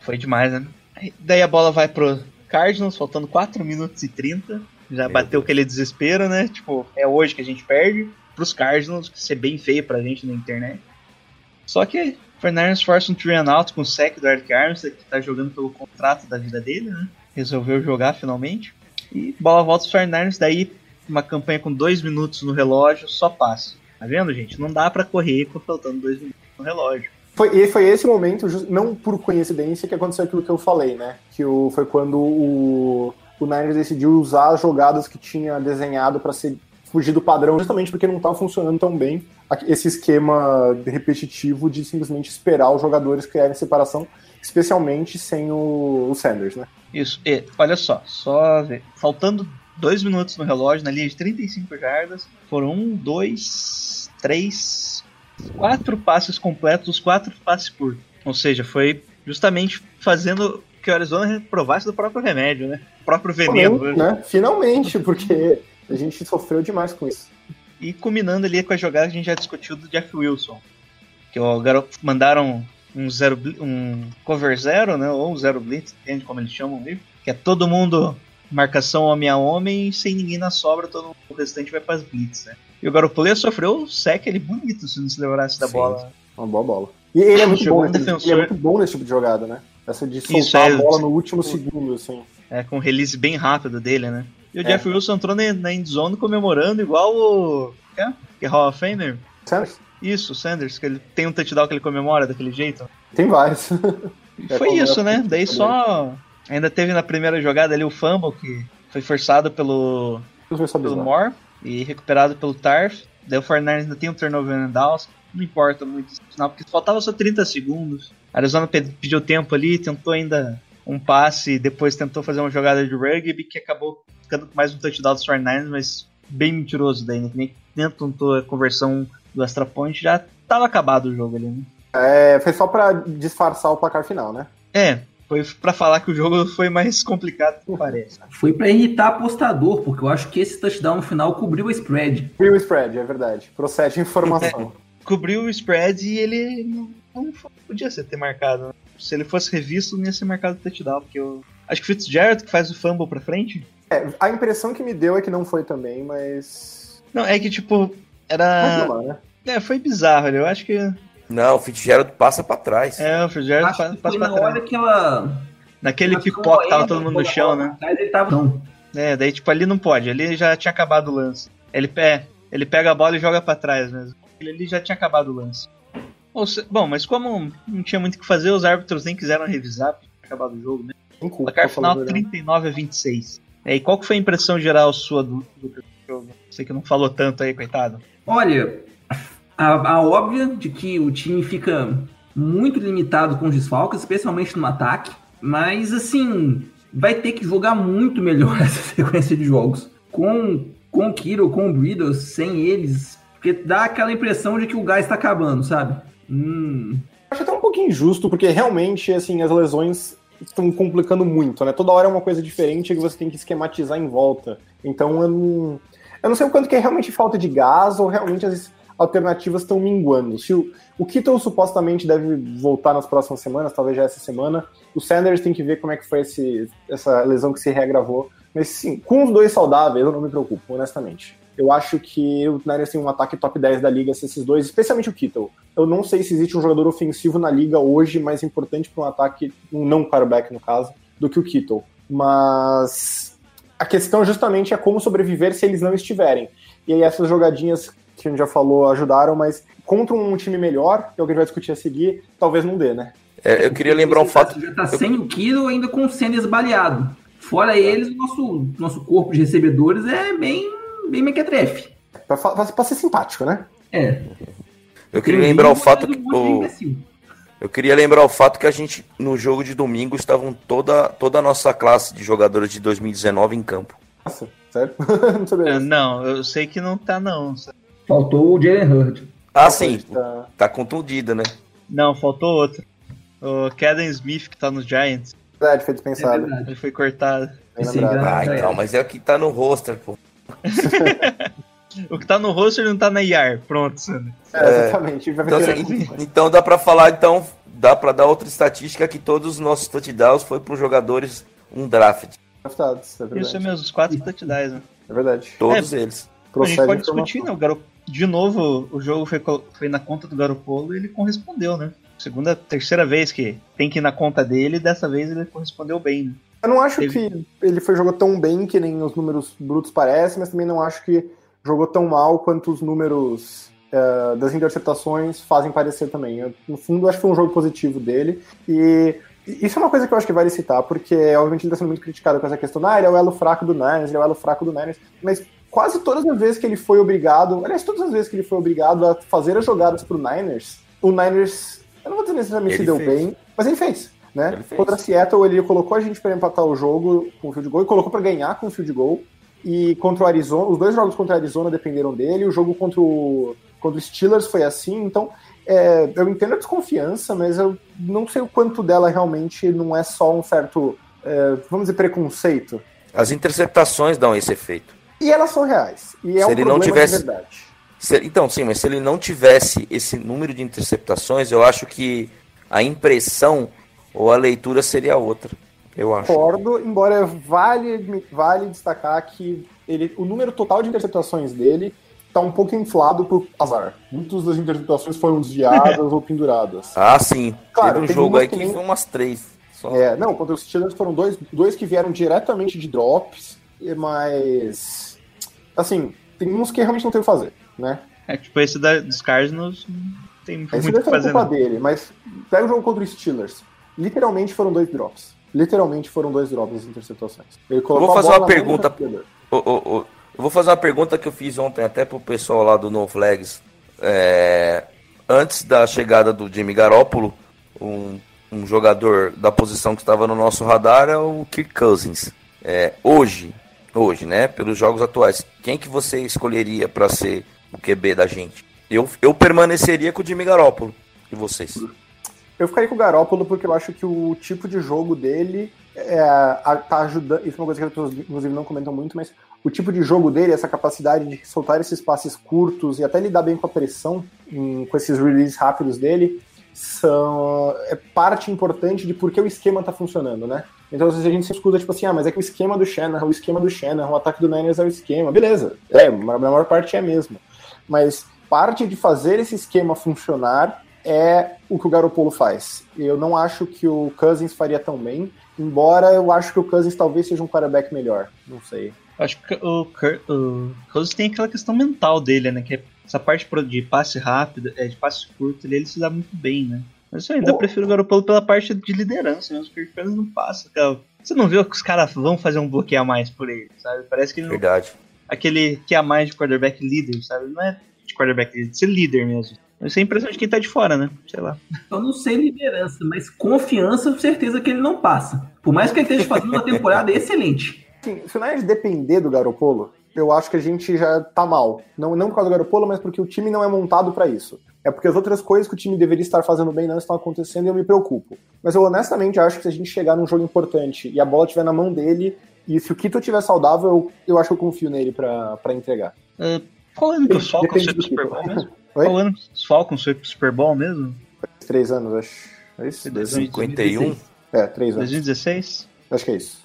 Foi demais, né? Aí, Daí a bola vai pro Cardinals, faltando 4 minutos e 30. Já Meu bateu aquele desespero, né? Tipo, é hoje que a gente perde. Pros Cardinals, que ser bem feio pra gente na internet. Só que Fernandes força um and out com o sec do Eric Armstead, que tá jogando pelo contrato da vida dele, né? Resolveu jogar finalmente. E bola volta os Fernandes, daí uma campanha com 2 minutos no relógio, só passa. Tá vendo, gente? Não dá pra correr com faltando 2 minutos no relógio. Foi, e foi esse momento, não por coincidência, que aconteceu aquilo que eu falei, né? Que o, foi quando o, o Niners decidiu usar as jogadas que tinha desenhado para fugir do padrão, justamente porque não estava funcionando tão bem esse esquema repetitivo de simplesmente esperar os jogadores criarem separação, especialmente sem o, o Sanders, né? Isso, e, olha só, só ver. Faltando dois minutos no relógio, na linha de 35 jardas, foram um, dois, três, quatro passes completos, os quatro passes curtos. Ou seja, foi justamente fazendo que o Arizona reprovasse do próprio remédio, né? O próprio veneno. Finalmente, né? Finalmente, porque a gente sofreu demais com isso. E culminando ali com a jogada que a gente já discutiu do Jeff Wilson. Que o garoto mandaram um zero um cover zero, né? Ou um zero blitz, entende como eles chamam ali. Que é todo mundo marcação homem a homem, sem ninguém na sobra, todo o restante vai para as blitz, né? E o Garoppolo sofreu o sec ele bonito se não se livrasse da Sim. bola. Uma boa bola. E ele é muito, Chegou bom defensor. ele é muito bom nesse tipo de jogada, né? Essa de soltar Isso, é, a bola no último segundo, assim. É, com release bem rápido dele, né? E o É. Jeff Wilson entrou na, na endzone comemorando igual o. É? Que é Hall of Famer? Sanders? Isso, o Sanders, que ele tem um touchdown que ele comemora daquele jeito. Tem vários. É Foi como isso, né? Daí só. Ainda teve na primeira jogada ali o fumble que foi forçado pelo, pelo. Moore e recuperado pelo Tarf. Daí o 49ers ainda tem um turnover and downs. Não importa muito esse final, porque faltava só 30 segundos. A Arizona pe- pediu tempo ali, tentou ainda um passe, depois tentou fazer uma jogada de rugby que acabou ficando com mais um touchdown dos 49ers, mas bem mentiroso daí, né? Que nem tentou a conversão do extra point, já tava acabado o jogo ali, né? É, foi só pra disfarçar o placar final, né? É, foi pra falar que o jogo foi mais complicado do que parece. Foi pra irritar apostador, porque eu acho que esse touchdown no final cobriu a spread. Real spread, é verdade. Procede informação. Cobriu o spread e ele não, não podia ser ter marcado. né? Se ele fosse revisto, não ia ser marcado touchdown, porque eu. Acho que o Fitzgerald que faz o fumble pra frente. É, a impressão que me deu é que não foi também, mas. Não, é que tipo. Era. lá, né? É, foi bizarro ali. Eu acho que. Não, o Fitzgerald passa pra trás. É, o Fitzgerald Acho passa que passa pra na hora trás. que ela. Naquele pipoca que tava todo mundo no chão, né? Mas ele tava. Não. É, daí tipo ali não pode. Ali já tinha acabado o lance. Ele, é, ele pega a bola e joga pra trás mesmo. Ele ali já tinha acabado o lance. Bom, mas como não tinha muito o que fazer, os árbitros nem quiseram revisar, porque tinha acabado o jogo, né? Tem culpa, Placar pra final verdade. 39 a 26. É, e qual que foi a impressão geral sua do, do jogo? Você que não falou tanto aí, coitado. Olha, a, a óbvia de que o time fica muito limitado com os desfalques, especialmente no ataque, mas assim, vai ter que jogar muito melhor essa sequência de jogos. Com, com o Kiro, com o Breedle, sem eles, porque dá aquela impressão de que o gás tá acabando, sabe? Hum, Acho até um pouquinho injusto, porque realmente, assim, as lesões estão complicando muito, né? Toda hora é uma coisa diferente que você tem que esquematizar em volta. Então eu não. Eu não sei o quanto que é realmente falta de gás ou realmente as alternativas estão minguando. Se o, o Kittle supostamente deve voltar nas próximas semanas, talvez já essa semana. O Sanders tem que ver como é que foi esse, essa lesão que se reagravou. Mas sim, com os dois saudáveis, eu não me preocupo, honestamente. Eu acho que o Niners tem um ataque top 10 da liga, se esses dois, especialmente o Kittle. Eu não sei se existe um jogador ofensivo na liga hoje mais importante para um ataque, um não quarterback no caso, do que o Kittle. Mas a questão justamente é como sobreviver se eles não estiverem. E aí essas jogadinhas que a gente já falou ajudaram, mas contra um time melhor, que é o que a gente vai discutir a seguir, talvez não dê, né? É, eu queria lembrar um Você fato. Já tá sem o Kiro ainda com o Sanders baleado. Fora eles, o nosso, nosso corpo de recebedores é bem, bem mequetrefe. Pra, pra- pra ser simpático, né? É. Eu queria lembrar o fato que. o-. Eu queria lembrar o fato que a gente, no jogo de domingo, estavam toda, toda a nossa classe de jogadores de 2019 em campo. Nossa, sério? não sabia É, não, eu sei que não tá, não. Faltou o Jalen Hurd. Ah, sim, Tá. tá contundida, né? Não, faltou outro. O Caden Smith, que tá nos Giants, Verdade, foi É dispensado. verdade. ele foi cortado. Sim. Ah, então, mas é o que tá no roster, pô. O que tá no roster não tá na IR. Pronto, Sandro. É, exatamente. Vai Então, ter- assim, então dá pra falar, então, dá pra dar outra estatística que todos os nossos touchdowns foi pros jogadores um draft. draftados, é verdade. Isso é mesmo, os quatro touchdowns, né? É verdade. Todos eles. A gente pode discutir, né? O Garo... De novo, o jogo foi, foi na conta do Garopolo e ele correspondeu, né? Segunda, terceira vez que tem que ir na conta dele dessa vez ele correspondeu bem, né? Eu não acho Teve- que ele foi jogou tão bem que nem os números brutos parecem, mas também não acho que jogou tão mal quanto os números eh, das interceptações fazem parecer também. Eu, no fundo, acho que foi um jogo positivo dele. E isso é uma coisa que eu acho que vale citar, porque obviamente ele está sendo muito criticado com essa questão, ah, ele é o elo fraco do Niners, ele é o elo fraco do Niners, mas quase todas as vezes que ele foi obrigado, aliás, todas as vezes que ele foi obrigado a fazer as jogadas pro Niners, o Niners, eu não vou dizer necessariamente se Ele deu fez. bem, mas ele fez. Né? Ele fez. Contra Seattle, ele colocou a gente para empatar o jogo com o field goal e colocou para ganhar com o field goal. E contra o Arizona, os dois jogos contra o Arizona dependeram dele, o jogo contra o, contra o Steelers foi assim, então é, eu entendo a desconfiança, mas eu não sei o quanto dela realmente não é só um certo, é, vamos dizer, preconceito. As interceptações dão esse efeito. E elas são reais. E é Se um ele não tivesse-. Se- então, sim, mas se ele não tivesse esse número de interceptações, eu acho que a impressão ou a leitura seria outra. Eu acho. Concordo, embora vale, vale destacar que ele, o número total de interceptações dele está um pouco inflado por azar. Muitas das interceptações foram desviadas ou penduradas. Ah, sim. Claro, Teve um jogo aí que nem- foi umas três. Só. É, não, contra os Steelers foram dois, dois que vieram diretamente de drops, mas assim, tem uns que realmente não tem o que fazer, né? É tipo esse da, dos Cardinals, não tem Esse muito o que fazer, culpa não. dele, mas pega o jogo contra os Steelers. Literalmente foram dois drops. Literalmente foram dois drops nas interceptações. Ele Eu colocou vou a fazer uma pergunta. eu vou fazer uma pergunta que eu fiz ontem até pro pessoal lá do No Flags. É, antes da chegada do Jimmy Garoppolo, um, um jogador da posição que estava no nosso radar é o Kirk Cousins. É, hoje, hoje, né, pelos jogos atuais, quem que você escolheria para ser o QB da gente? Eu, eu permaneceria com o Jimmy Garoppolo. E vocês? Eu ficaria com o Garópolo porque eu acho que o tipo de jogo dele é, tá ajudando. Isso é uma coisa que as pessoas, inclusive, não comentam muito, mas o tipo de jogo dele, essa capacidade de soltar esses passes curtos e até lidar bem com a pressão em- com esses releases rápidos dele, são é parte importante de por que o esquema tá funcionando, né? Então, às vezes a gente se escuta, tipo assim, ah, mas é que o esquema do Shannon, o esquema do Shannon, o ataque do Niners é o esquema. Beleza, é, a maior parte é mesmo. Mas parte de fazer esse esquema funcionar é o que o Garoppolo faz. Eu não acho que o Cousins faria tão bem, embora eu acho que o Cousins talvez seja um quarterback melhor. Não sei. Acho que o, o Cousins tem aquela questão mental dele, né? Que é essa parte de passe rápido, é, de passe curto, ele, ele se dá muito bem, né? Mas eu ainda Pô. prefiro o Garoppolo pela parte de liderança, né? Os Kirk Cousins não passa, cara. Você não vê que os caras vão fazer um bloqueio a mais por ele, sabe? Parece que ele não, Verdade. aquele que a mais de quarterback líder, sabe? Não é de quarterback líder, de ser líder mesmo. Isso é a impressão de quem tá de fora, né? Sei lá. Eu não sei liderança, mas confiança, certeza que ele não passa. Por mais que ele esteja fazendo uma temporada excelente. Assim, se o Niners depender do Garoppolo, eu acho que a gente já tá mal. Não, não por causa do Garoppolo, mas porque o time não é montado pra isso. É porque as outras coisas que o time deveria estar fazendo bem não estão acontecendo e eu me preocupo. Mas eu honestamente acho que se a gente chegar num jogo importante e a bola estiver na mão dele, e se o Kito estiver saudável, eu, eu acho que eu confio nele pra pra entregar. Ah, qual ano que os Falcons do Super. Bowl mesmo? Oi? Qual ano que os Falcons foi pro Super Bowl mesmo? Três anos, acho. É isso? Dois anos? 51? É, três anos. 2016? Acho que é isso.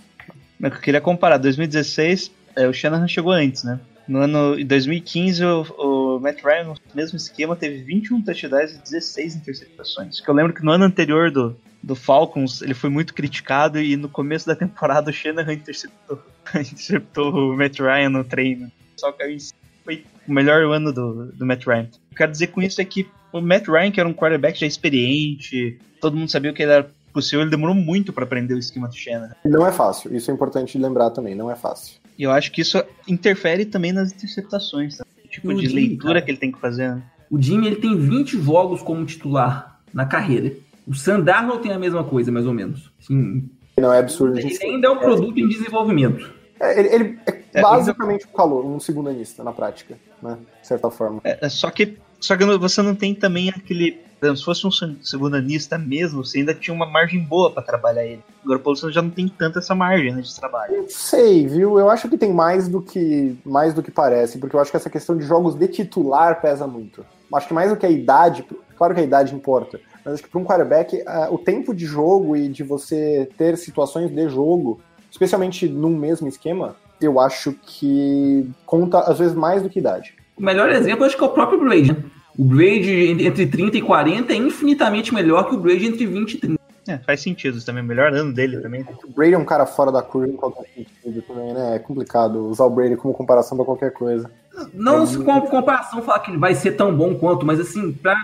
Mas eu queria comparar, 2016, é, o Shanahan chegou antes, né? No ano em 2015, o, o Matt Ryan, no mesmo esquema, teve 21 touchdowns e 16 interceptações. Que eu lembro que no ano anterior do, do Falcons, ele foi muito criticado e no começo da temporada o Shanahan interceptou, interceptou o Matt Ryan no treino. Só que aí foi o melhor ano do, do Matt Ryan. O que eu quero dizer com isso é que o Matt Ryan, que era um quarterback já experiente, todo mundo sabia o que ele era possível, ele demorou muito para aprender o esquema do Shanahan. Não é fácil. Isso é importante lembrar também. Não é fácil. E eu acho que isso interfere também nas interceptações, tá? o tipo No de Jimmy, leitura cara. que ele tem que fazer. né? O Jimmy ele tem 20 jogos como titular na carreira. O Sandarno tem a mesma coisa, mais ou menos. Sim. Não é absurdo. a Ele gente- ainda é um produto em desenvolvimento. É, ele, ele é É, basicamente um calor, um segundanista na prática, né? De certa forma. É, é só que só que você não tem também aquele. exemplo, Se fosse um se- segundanista mesmo, você ainda tinha uma margem boa pra trabalhar ele. Agora o você já não tem tanta essa margem né, de trabalho. Não sei, viu? Eu acho que tem mais do que mais do que parece, porque eu acho que essa questão de jogos de titular pesa muito. Acho que mais do que a idade, claro que a idade importa, mas acho que para um quarterback, ah, o tempo de jogo e de você ter situações de jogo, especialmente num mesmo esquema, eu acho que conta às vezes mais do que idade. O melhor exemplo acho que é o próprio Brady. né? O Brady entre 30 e 40 é infinitamente melhor que o Brady entre 20 e 30. É, faz sentido isso também. O melhor ano dele também. O Brady é um cara fora da curva em qualquer sentido também, né? É complicado usar o Brady como comparação para qualquer coisa. Não se com comparação falar que ele vai ser tão bom quanto, mas assim, pra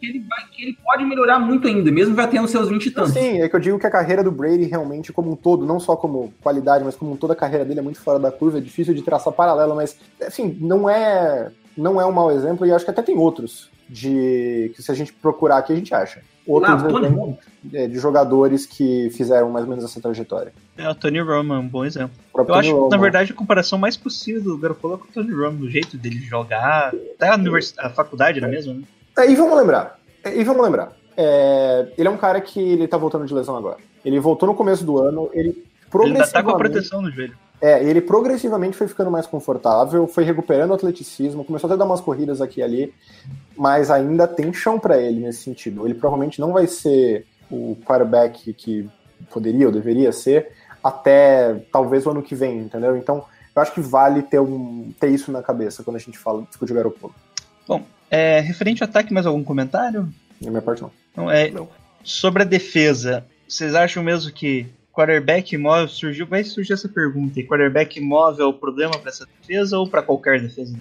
que ele, vai, que ele pode melhorar muito ainda, mesmo já tendo seus 20 e tantos. Sim, é que eu digo que a carreira do Brady realmente, como um todo, não só como qualidade, mas como toda a carreira dele é muito fora da curva, é difícil de traçar paralelo, mas assim, não é não é um mau exemplo e acho que até tem outros de que se a gente procurar aqui a gente acha. Outros exemplos Romo. é, de jogadores que fizeram mais ou menos essa trajetória. É, o Tony Romo é um bom exemplo. Eu acho, Tony na Romo. verdade, a comparação mais possível do Garoppolo é com o Tony Romo, do jeito dele jogar. Até a, univers... a faculdade era mesmo, né? É, e vamos lembrar. É, e vamos lembrar. É, ele é um cara que ele tá voltando de lesão agora. Ele voltou no começo do ano, ele Ele ainda tá com a progressivamente proteção no joelho. É, ele progressivamente foi ficando mais confortável, foi recuperando o atleticismo, começou até a dar umas corridas aqui e ali, mas ainda tem chão para ele nesse sentido. Ele provavelmente não vai ser o quarterback que poderia ou deveria ser até talvez o ano que vem, entendeu? Então, eu acho que vale ter, um, ter isso na cabeça quando a gente fala discute o Garoppolo. Bom, é, referente ao ataque, mais algum comentário? Na minha parte, não. Não, é, Sobre a defesa, vocês acham mesmo que quarterback móvel surgiu? Vai surgir essa pergunta: e quarterback móvel é o problema para essa defesa ou para qualquer defesa?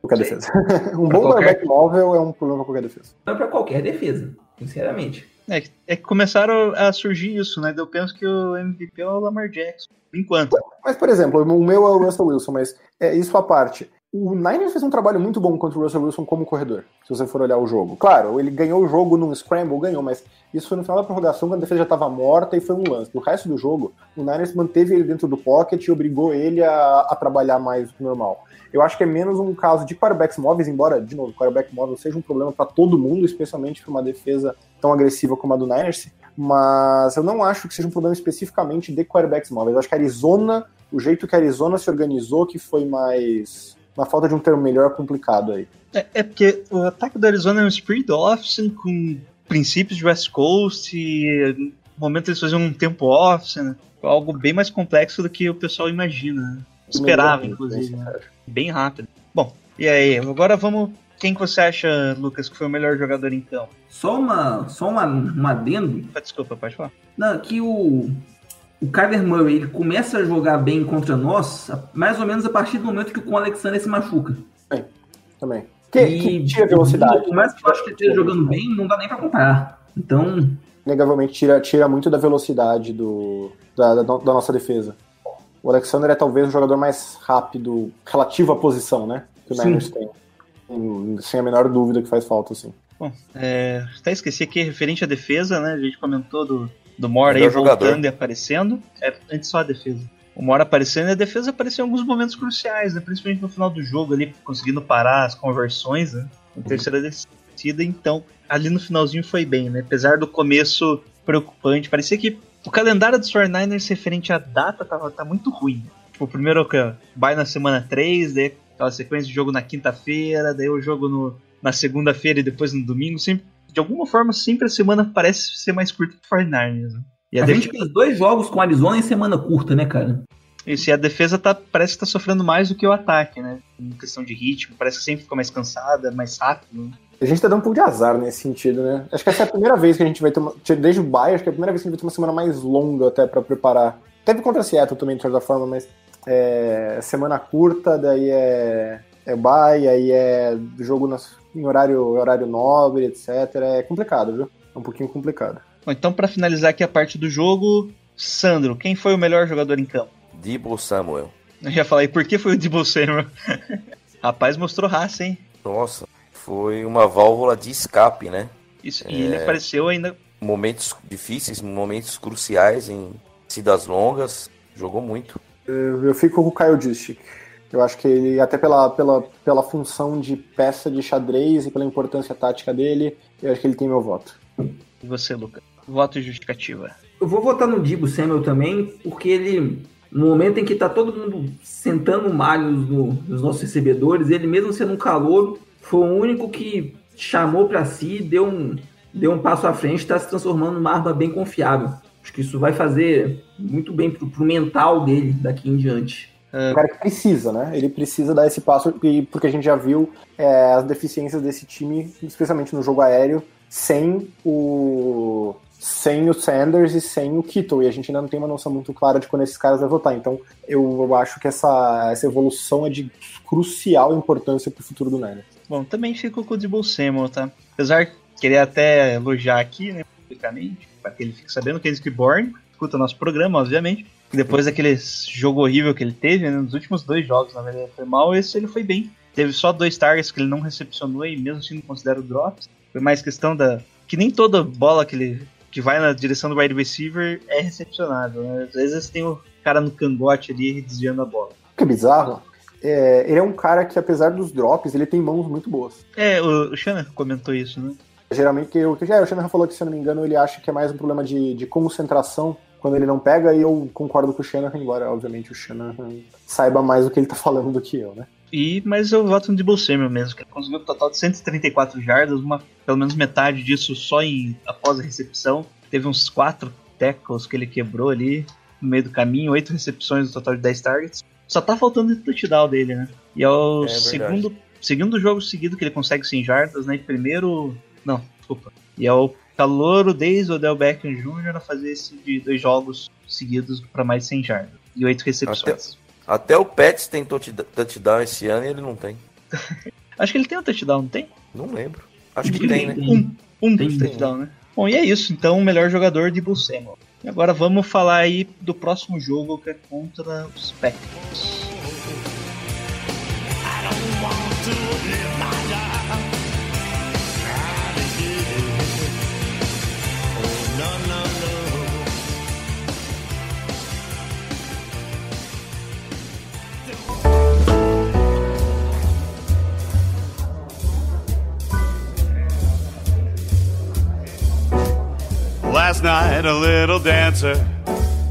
Qualquer defesa. um bom qualquer- quarterback móvel é um problema pra qualquer defesa. Não é pra qualquer defesa, sinceramente. É, que- é que começaram a surgir isso, né? Eu penso que o MVP é o Lamar Jackson. por Enquanto. Mas, por exemplo, o meu é o Russell Wilson, mas é isso à parte. O Niners fez um trabalho muito bom contra o Russell Wilson como corredor, se você for olhar o jogo. Claro, ele ganhou o jogo num scramble, ganhou, mas isso foi no final da prorrogação, quando a defesa já estava morta e foi um lance. No resto do jogo, o Niners manteve ele dentro do pocket e obrigou ele a, a trabalhar mais do que normal. Eu acho que é menos um caso de quarterbacks móveis, embora, de novo, quarterback móvel seja um problema para todo mundo, especialmente para uma defesa tão agressiva como a do Niners, mas eu não acho que seja um problema especificamente de quarterbacks móveis. Eu acho que a Arizona, o jeito que a Arizona se organizou, que foi mais. Na falta de um termo melhor, complicado aí. É, é porque o ataque do Arizona é um Spirit Offense com princípios de West Coast e no momento eles faziam um tempo Office, né? Algo bem mais complexo do que o pessoal imagina. Né? Esperava, inclusive. Né? Bem rápido. Bom, e aí, agora vamos. Quem que você acha, Lucas, que foi o melhor jogador campo? Só uma, só uma, um adendo, Ah, Desculpa, pode falar. não, que o, o Kyler Murray ele começa a jogar bem contra nós, mais ou menos a partir do momento que o Con Alexander se machuca. Também. Que, que tira velocidade. Por mais que eu acho que ele esteja jogando bem, não dá nem pra comparar. Então, Negavelmente tira, tira muito da velocidade do, da, da, da nossa defesa. O Alexander é talvez o jogador mais rápido, relativo à posição, né? Que o. Niners tem. Sem a menor dúvida que faz falta, assim. Bom, é, até esqueci aqui, referente à defesa, né? A gente comentou do, do Mora aí jogador. voltando e aparecendo. É, antes só a defesa. O Mora aparecendo e a defesa apareceu em alguns momentos cruciais, né? Principalmente no final do jogo ali, conseguindo parar as conversões, né? Na terceira descida, então ali no finalzinho foi bem, né? Apesar do começo preocupante, parecia que o calendário dos 49ers referente à data tava, tá muito ruim. Tipo, primeiro que vai na semana 3, daí aquela sequência de jogo na quinta-feira, daí o jogo no, na segunda-feira e depois no domingo, sempre, de alguma forma, sempre a semana parece ser mais curta que o 49ers. Né? E a, a gente fez dois jogos com Arizona em semana curta, né, cara? isso, e a defesa tá, parece que tá sofrendo mais do que o ataque, né? Em questão de ritmo, parece que sempre fica mais cansada, mais rápido. né? A gente tá dando um pouco de azar nesse sentido, né? Acho que essa é a primeira vez que a gente vai ter uma. Desde o Bayern, acho que é a primeira vez que a gente vai ter uma semana mais longa até pra preparar. Teve contra a Seattle também, de certa forma, mas. É, semana curta, daí é. É bye, aí é jogo nas- em horário, horário nobre, etc. É complicado, viu? É um pouquinho complicado. Bom, então, pra finalizar aqui a parte do jogo, Sandro, quem foi o melhor jogador em campo? Debo Samuel. Eu ia falar, e por que foi o Debo Samuel? Rapaz, mostrou raça, hein? Nossa, foi uma válvula de escape, né? Isso, E ele apareceu ainda. Momentos difíceis, momentos cruciais em cidas longas. Jogou muito. Eu, eu fico com o Kyle Juszczyk. Eu acho que ele, até pela, pela, pela função de peça de xadrez e pela importância tática dele, eu acho que ele tem meu voto. E você, Lucas? Voto justificativa. Eu vou votar no Dibo Samuel também, porque ele, no momento em que tá todo mundo sentando malhos no- nos nossos recebedores, ele mesmo sendo um calouro, foi o único que chamou pra si, deu um, deu um passo à frente, está se transformando numa arma bem confiável. Acho que isso vai fazer muito bem pro, pro mental dele daqui em diante. O cara que precisa, né? Ele precisa dar esse passo, porque a gente já viu é, as deficiências desse time, especialmente no jogo aéreo, sem o sem o Sanders e sem o Kittle, e a gente ainda não tem uma noção muito clara de quando esses caras vão votar. Então, eu acho que essa, essa evolução é de crucial importância pro futuro do Niners. Bom, também fico com o Debo Samuel, tá? Apesar de querer até elogiar aqui, né, publicamente, para que ele fique sabendo que Kendrick Bourne escuta nosso programa, obviamente. Depois daquele jogo horrível que ele teve, né, nos últimos dois jogos, na verdade, foi mal, esse ele foi bem. Teve só dois targets que ele não recepcionou e mesmo assim não considera drops. Foi mais questão da. Que nem toda bola que ele. que vai na direção do wide receiver é recepcionável, né? Às vezes tem o cara no cangote ali desviando a bola. O que é bizarro, é, ele é um cara que, apesar dos drops, ele tem mãos muito boas. É, o, o Shannon comentou isso, né? Geralmente, eu, já, o Shannon falou que, se eu não me engano, ele acha que é mais um problema de, de concentração quando ele não pega, e eu concordo com o Shannon, embora, obviamente, o Shannon saiba mais o que ele tá falando do que eu, né? E, mas eu voto no Debo Samuel mesmo, que ele conseguiu um total de 134 jardas, uma, pelo menos metade disso só em, após a recepção. Teve uns 4 tackles que ele quebrou ali no meio do caminho, 8 recepções no total de 10 targets. Só tá faltando o touchdown dele, né? E é o É verdade. segundo, segundo jogo seguido que ele consegue 100 jardas, né? E primeiro. Não, desculpa. E é o calouro desde o Odell Beckham Jr. a fazer esse de dois jogos seguidos para mais de 100 jardas. E 8 recepções. Até o Pets tem touchdown esse ano e ele não tem. Acho que ele tem um touchdown, não tem? Não lembro. Acho que Tem, tem, né? tem. Um Tem, touchdown, né? Bom, e é isso. Então, o melhor jogador de Bull Samuel. E agora vamos falar aí do próximo jogo que é contra os Packers. Last night, a little dancer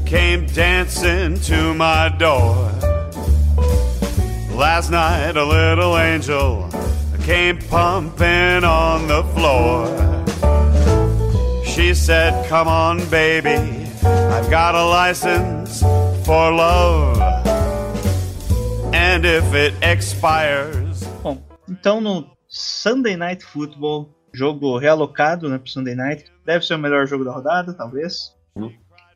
came dancing to my door. Last night, a little angel came pumping on the floor. She said, Come on, baby, I've got a license for love. And if it expires, Bom, então no Sunday Night Football, jogo realocado né, pro Sunday Night, deve ser o melhor jogo da rodada, talvez.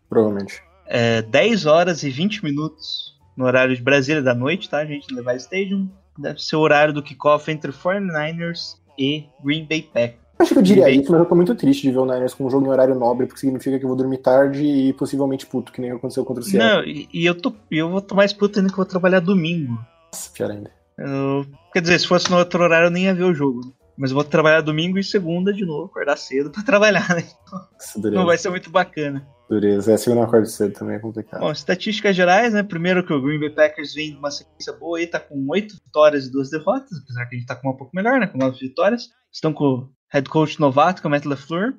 Provavelmente. É 10 horas e 20 minutos no horário de Brasília da noite, tá, gente? Levar Stadium. Deve ser o horário do kickoff entre 49ers e Green Bay Packers. Acho que eu diria isso, mas eu tô muito triste de ver o Niners com um jogo em horário nobre, porque significa que eu vou dormir tarde e possivelmente puto, que nem aconteceu contra o Seattle. Não, e, e eu, tô, eu vou tô mais puto ainda que eu vou trabalhar domingo. Nossa, pior ainda. Eu- quer dizer, se fosse no outro horário eu nem ia ver o jogo. Mas eu vou trabalhar domingo e segunda de novo, acordar cedo pra trabalhar, né? Dureza. Não vai ser muito bacana. Dureza. É, segunda acordo cedo também é complicado. Bom, estatísticas gerais, né? Primeiro que o Green Bay Packers vem de uma sequência boa aí, tá com oito vitórias e duas derrotas, apesar que a gente tá com uma um pouco melhor, né? Com nove vitórias. Estão com o head coach novato, que é o Matt LaFleur,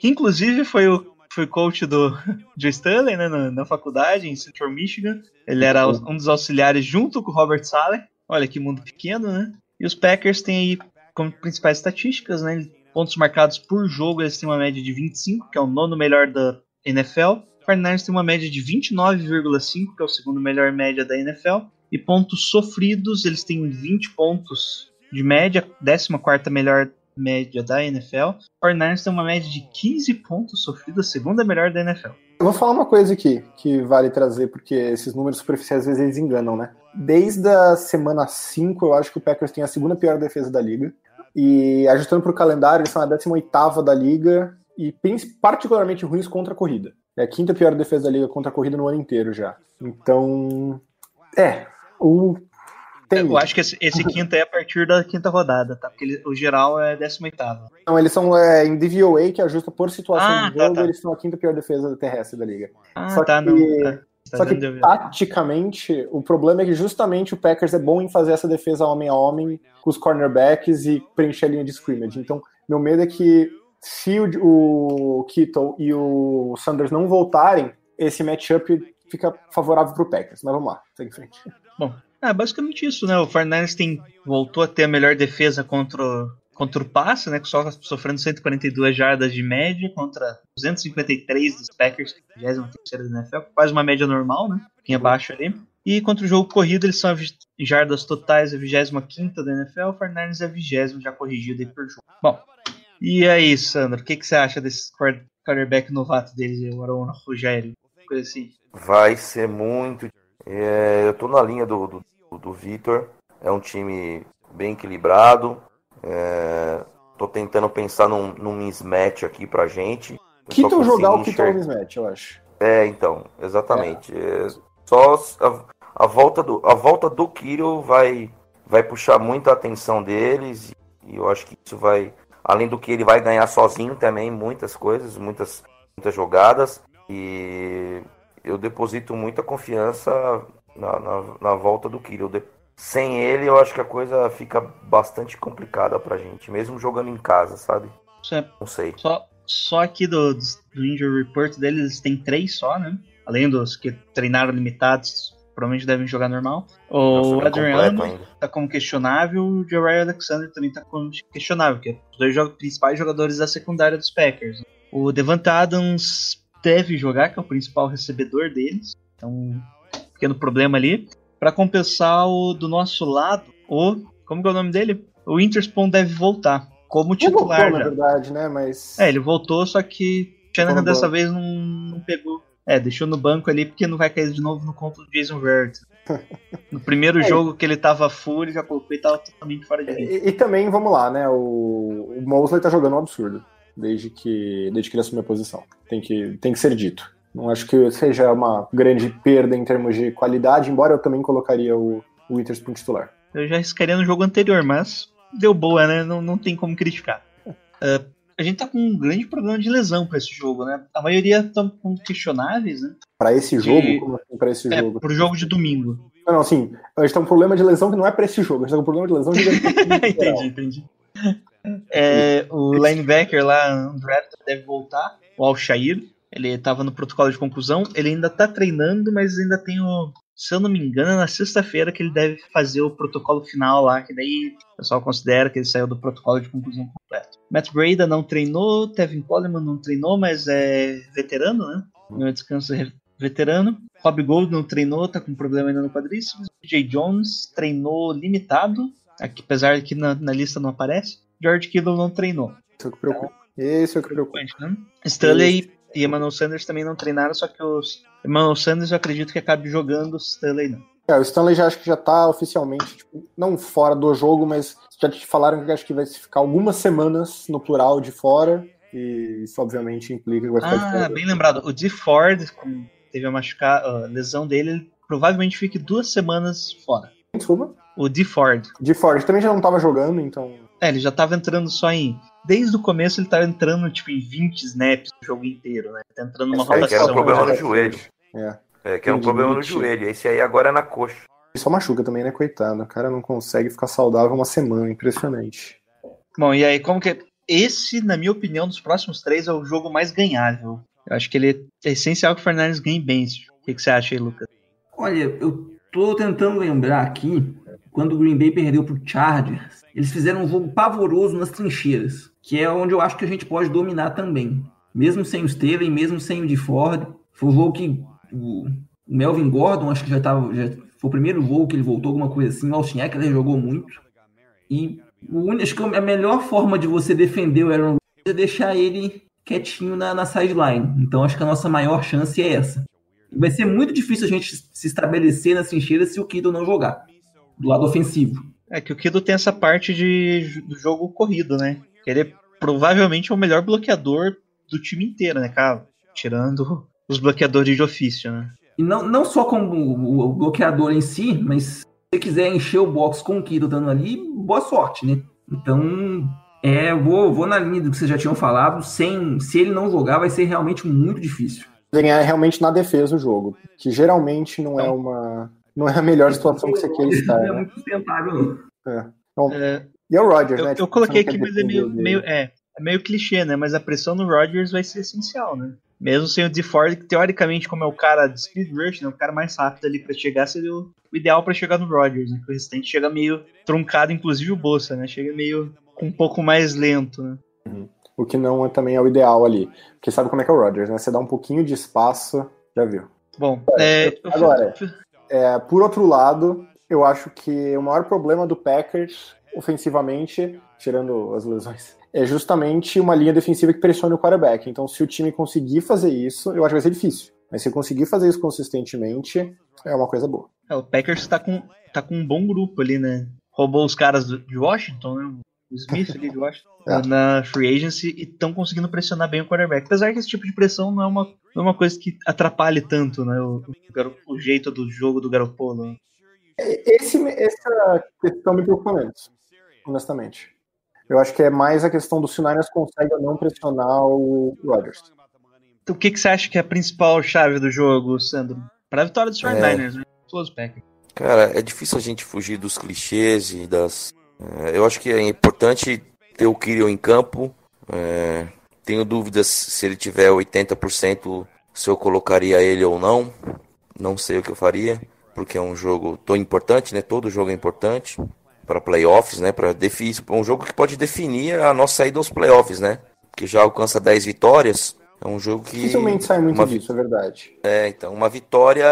que inclusive foi o foi coach do Joe Stanley, né? Na, na faculdade, em Central Michigan. Ele era um dos auxiliares junto com o Robert Saleh. Olha que mundo pequeno, né? E os Packers têm aí como principais estatísticas, né? Pontos marcados por jogo, eles têm uma média de 25, que é o nono melhor da NFL. O 49ers tem uma média de 29,5, que é o segundo melhor média da NFL. E pontos sofridos, eles têm 20 pontos de média, 14 melhor média da NFL. O 49ers tem uma média de 15 pontos sofridos, segunda melhor da NFL. Eu vou falar uma coisa aqui que vale trazer, porque esses números superficiais às vezes eles enganam, né? Desde a semana 5, eu acho que o Packers tem a segunda pior defesa da liga. E ajustando para o calendário, eles são a 18 da liga e particularmente ruins contra a corrida. É a quinta pior defesa da liga contra a corrida no ano inteiro já. Então, é, o tem Eu acho que esse, esse quinto é a partir da quinta rodada, tá? Porque ele- o geral é 18. Não, eles são é, em DVOA, que ajusta por situação Ah, de tá, jogo, tá. eles são a quinta pior defesa terrestre da liga. Ah, Só tá, que- não. Tá. Tá Só que taticamente, o problema é que justamente o Packers é bom em fazer essa defesa homem a homem com os cornerbacks e preencher a linha de scrimmage. Então, meu medo é que se o, o Kittle e o Sanders não voltarem, esse matchup fica favorável pro Packers. Mas vamos lá, segue em frente. Bom, é basicamente isso, né? O 49ers tem, voltou a ter a melhor defesa contra, o- contra o passe, né? Só sofrendo 142 jardas de média contra 253 dos Packers, 23 da NFL, quase uma média normal, né? Pouquinho abaixo ali. E contra o jogo corrido, eles são vi- jardas totais a 25 da NFL, o 49ers é a 20 já corrigido aí por jogo. Bom, e aí, Sandro, o que, que você acha desse quar- quarterback novato deles, o Aaron Rogério? Coisa assim. Vai ser muito. É, eu tô na linha do, do, do Vitor. É um time bem equilibrado. É, tô tentando pensar num, num mismatch aqui pra gente. Kittle jogar o é um enxergar- mismatch, eu acho. É, então, exatamente. É, só a, a volta do a volta do Kiro vai vai puxar muito a atenção deles e eu acho que isso vai além do que ele vai ganhar sozinho também muitas coisas, muitas muitas jogadas e eu deposito muita confiança na, na, na volta do Kiro. Sem ele, eu acho que a coisa fica bastante complicada pra gente, mesmo jogando em casa, sabe? É Não sei. Só, só aqui do, do injury report deles, eles têm três só, né? Além dos que treinaram limitados, provavelmente devem jogar normal. O completo Adriano tá como questionável, o Jerry Alexander também tá como questionável, que é os dois jo- principais jogadores da secundária dos Packers. O Devante Adams deve jogar, que é o principal recebedor deles. Então, pequeno problema ali. Pra compensar o do nosso lado, o. Como que é o nome dele? O Winterspoon deve voltar. Como Não voltou, titular na verdade, né? Mas. É, ele voltou, só que Shanahan dessa vez não, não pegou. É, deixou no banco ali porque não vai cair de novo no conto do Jason Verde. No primeiro É. jogo que ele tava full, ele já colocou e tava totalmente fora de linha. E, e também, vamos lá, né? O, o Mosley tá jogando um absurdo. desde que, desde que ele assumiu a posição. Tem que, tem que ser dito. Não acho que seja uma grande perda em termos de qualidade, embora eu também colocaria o, o Witherspoon titular. Eu já arriscaria no jogo anterior, mas deu boa, né? Não, não tem como criticar. Uh, a gente tá com um grande problema de lesão para esse jogo, né? A maioria estão questionáveis, né? Para esse De- jogo? Como assim, para esse É, jogo? pro jogo de domingo. Não, não, assim, a gente tem um problema de lesão que não é para esse jogo, a gente tem um problema de lesão gigantesco. entendi, entendi. É, o linebacker lá, André, deve voltar, o Alshair. Ele tava no protocolo de conclusão. Ele ainda tá treinando, mas ainda tem o. Se eu não me engano, é na sexta-feira que ele deve fazer o protocolo final lá, que daí o pessoal considera que ele saiu do protocolo de conclusão completo. Matt Breda não treinou, Tevin Coleman não treinou, mas é veterano, né? No descanso é veterano. Rob Gold não treinou, tá com problema ainda no quadríceps. Jay Jones treinou limitado, aqui, apesar de que na, na lista não aparece. George Kittle não treinou. Isso é o que preocupa. Esse é o que preocupa. Né? Stanley e Emmanuel Sanders também não treinaram, só que os Emmanuel Sanders eu acredito que acabe jogando, o Stanley não. É, o Stanley já acho que já tá oficialmente, tipo, não fora do jogo, mas já te falaram que acho que vai ficar algumas semanas no plural de fora. E isso obviamente implica que vai ficar de Ah, fora. bem lembrado. O D. Ford, como teve a machucar, a lesão dele, ele provavelmente fique duas semanas fora. Desculpa. O D. Ford. De Ford também já não tava jogando, então. É, ele já tava entrando só em. Desde o começo ele tava entrando tipo em 20 snaps o jogo inteiro, né? Tá entrando numa É, que era rotação. um problema no joelho. É. É, que era um Entendi. problema no joelho. Esse aí agora é na coxa. E só machuca também, né, coitado? O cara não consegue ficar saudável uma semana, impressionante. Bom, e aí, como que. é? Esse, na minha opinião, dos próximos três é o jogo mais ganhável. Eu acho que ele é essencial que o Fernandes ganhe bem. O que, que você acha aí, Lucas? Olha, eu tô tentando lembrar aqui, quando o Green Bay perdeu pro Chargers, eles fizeram um jogo pavoroso nas trincheiras, que é onde eu acho que a gente pode dominar também. Mesmo sem o Staley, mesmo sem o de Ford. Foi um jogo que o o Melvin Gordon, acho que já tava. Já foi o primeiro jogo que ele voltou, alguma coisa assim. O Austin Eckler jogou muito. E o acho que a melhor forma de você defender o Aaron Rodgers é deixar ele quietinho na, na sideline. Então acho que a nossa maior chance é essa. Vai ser muito difícil a gente se estabelecer nas trincheiras se o Kittle não jogar. Do lado ofensivo. É que o Kido tem essa parte de, do jogo corrido, né? Ele é provavelmente o melhor bloqueador do time inteiro, né, cara? Tirando os bloqueadores de ofício, né? E não, não só como o, o bloqueador em si, mas se você quiser encher o box com o Kittle dando ali, boa sorte, né? Então, é, eu vou, vou na linha do que vocês já tinham falado. Sem, se ele não jogar, vai ser realmente muito difícil. Ganhar realmente na defesa o jogo. Que geralmente não é uma. Não é a melhor situação que você quer estar. Não é né? muito sustentável, não. É. Então, É, e é o Rodgers, eu, né? eu Tipo, coloquei aqui, mas é meio, meio, é, é meio clichê, né? Mas a pressão no Rodgers vai ser essencial, né? Mesmo sem o DeFord, que teoricamente, como é o cara de speed rush, né? O cara mais rápido ali pra chegar, seria o, ideal pra chegar no Rodgers, né? Que o restante chega meio truncado, inclusive o Bolsa, né? Chega meio com um pouco mais lento, né? O que não é, também é o ideal ali. Porque sabe como é que é o Rodgers, né? Você dá um pouquinho de espaço, já viu. Bom, é, eu- Agora, É, por outro lado, eu acho que o maior problema do Packers, ofensivamente, tirando as lesões, é justamente uma linha defensiva que pressione o quarterback. Então, se o time conseguir fazer isso, eu acho que vai ser difícil. Mas se conseguir fazer isso consistentemente, é uma coisa boa. É, o Packers tá com, tá com um bom grupo ali, né? Roubou os caras do- de Washington, né? O Smith ali de Washington, É. na free agency, e estão conseguindo pressionar bem o quarterback. Apesar que esse tipo de pressão não é uma, não é uma coisa que atrapalhe tanto, né? O, o o jeito do jogo do Garoppolo. né? Esse, essa questão me preocupa menos, honestamente. Eu acho que é mais a questão do se o Niners consegue ou não pressionar o Rodgers. Então, o que, que você acha que é a principal chave do jogo, Sandro? Pra vitória dos É. 49ers, né? Todos os Packers. Cara, é difícil a gente fugir dos clichês e das. É, eu acho que é importante ter o Kirill em campo. é, tenho dúvidas se ele tiver 80%, se eu colocaria ele ou não. Não sei o que eu faria, porque é um jogo tão importante, né? Todo jogo é importante para playoffs, né? Para definir, um jogo que pode definir a nossa saída aos playoffs, né? Que já alcança 10 vitórias. É um jogo que Dificilmente sai muito uma disso, é verdade. é, então, uma vitória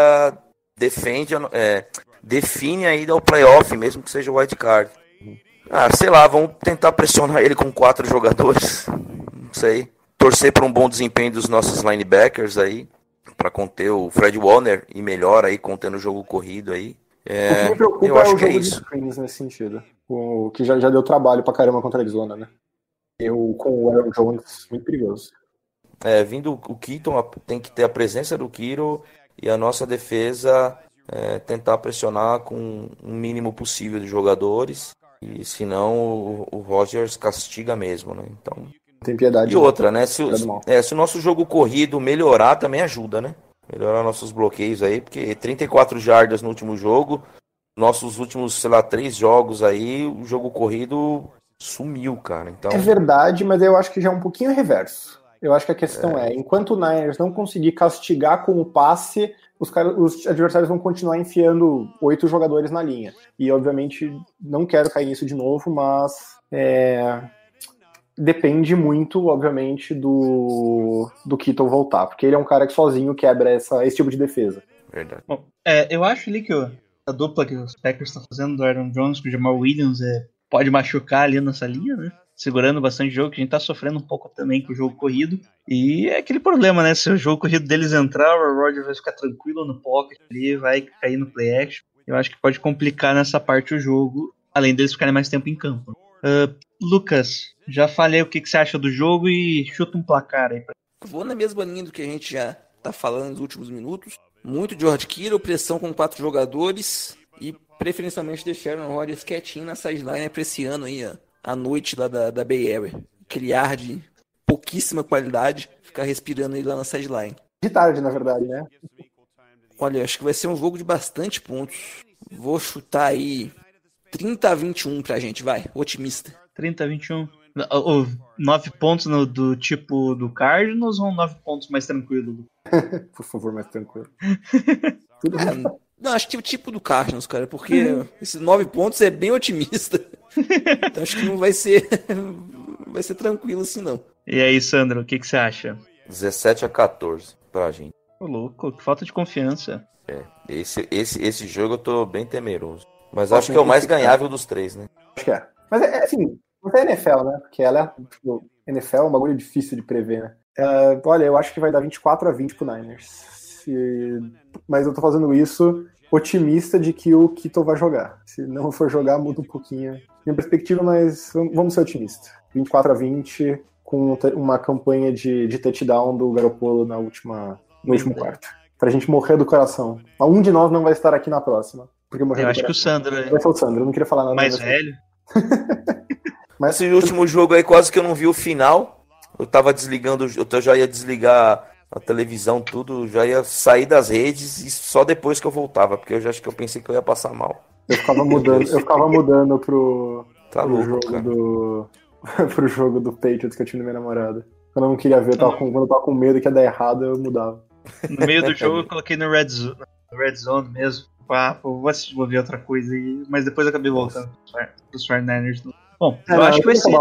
defende, é, define a ida ao playoff, mesmo que seja o wild card. Ah, sei lá, vamos tentar pressionar ele com quatro jogadores. Não sei. Torcer para um bom desempenho dos nossos linebackers aí, para conter o Fred Warner e melhor aí, contendo o jogo corrido aí. o É, que me preocupa eu é acho o que é isso. nesse sentido. O que já, já deu trabalho pra caramba contra a Arizona, né? Eu com o Aaron Jones, muito perigoso. É, vindo o Keaton, tem que ter a presença do Kiro e a nossa defesa é, tentar pressionar com o mínimo possível de jogadores. E senão o, o Rogers castiga mesmo, né? Então. Tem piedade. E outra, né? Se, é, se o nosso jogo corrido melhorar, também ajuda, né? Melhorar nossos bloqueios aí, porque 34 jardas no último jogo, nossos últimos, sei lá, três jogos aí, o jogo corrido sumiu, cara. Então, É verdade, mas eu acho que já é um pouquinho reverso. Eu acho que a questão é, enquanto o Niners não conseguir castigar com o passe, os, caras, os adversários vão continuar enfiando oito jogadores na linha. E, obviamente, não quero cair nisso de novo, mas é, depende muito, obviamente, do, do Kittle voltar, porque ele é um cara que sozinho quebra essa, esse tipo de defesa. verdade. Bom, é, eu acho ali que o- a dupla que os Packers estão fazendo do Aaron Jones com o Jamal Williams é, pode machucar ali nessa linha, né? Segurando bastante jogo, que a gente tá sofrendo um pouco também com o jogo corrido. E é aquele problema, né? Se o jogo corrido deles entrar, o Roger vai ficar tranquilo no pocket ali, vai cair no play action. Eu acho que pode complicar nessa parte o jogo, além deles ficarem mais tempo em campo. Ah, Lucas, já falei o que, que você acha do jogo e chuta um placar aí. pra- Vou na mesma linha do que a gente já tá falando nos últimos minutos. Muito George Kittle, pressão com quatro jogadores e preferencialmente deixar o Rodgers quietinho na sideline pra esse ano aí, ó, a noite lá da, da Bay Area. Aquele ar de pouquíssima qualidade, ficar respirando aí lá na sideline. De tarde, na verdade, né? Olha, acho que vai ser um jogo de bastante pontos. Vou chutar aí 30 a 21 pra gente, vai, otimista. 30 a 21. Ou 9 pontos no- do tipo do Cardinals ou 9 pontos mais tranquilo? Por favor, mais tranquilo. Tudo Ah, não, acho que o tipo do Cardinals, cara, porque esses nove pontos é bem otimista. Então acho que não vai ser. Vai ser tranquilo assim, não. E aí, Sandro, o que, que você acha? 17 a 14 pra gente. Ô, louco, que falta de confiança. Esse, esse, esse jogo eu tô bem temeroso. Mas acho que é o mais ganhável dos três, né? Acho que é. Mas é, é assim, não é NFL, né? Porque ela é. Tipo, NFL é um bagulho difícil de prever, né? É, olha, eu acho que vai dar 24 a 20 pro Niners. Se- Mas eu tô fazendo isso otimista de que o Kittle vai jogar. Se não for jogar, muda um pouquinho minha perspectiva, mas vamos ser otimistas. 24 a 20 com uma campanha de, de touchdown do Garoppolo na última, no último quarto. Pra gente morrer do coração. Mas Um de nós não vai estar aqui na próxima. Porque morreu Eu do acho que o coração. Sandro é Vai ser o Sandro, eu não queria falar nada. mais velho. Mas Esse último jogo aí quase que eu não vi o final. Eu tava desligando, eu já ia desligar a televisão, tudo, já ia sair das redes e só depois que eu voltava, porque eu já acho que eu pensei que eu ia passar mal. Eu ficava mudando, eu ficava mudando pro, Tá pro louco, jogo cara. do. pro jogo do Patriots que eu tinha na minha namorada. Quando eu não queria ver, eu tava com, quando eu tava com medo que ia dar errado, eu mudava. No meio do jogo eu coloquei no Red Zone, no Red Zone mesmo. Ah, pô, vou assistir, vou ver outra coisa aí. Mas depois eu acabei voltando pros 49ers. Bom, É, eu não, acho que vai ser.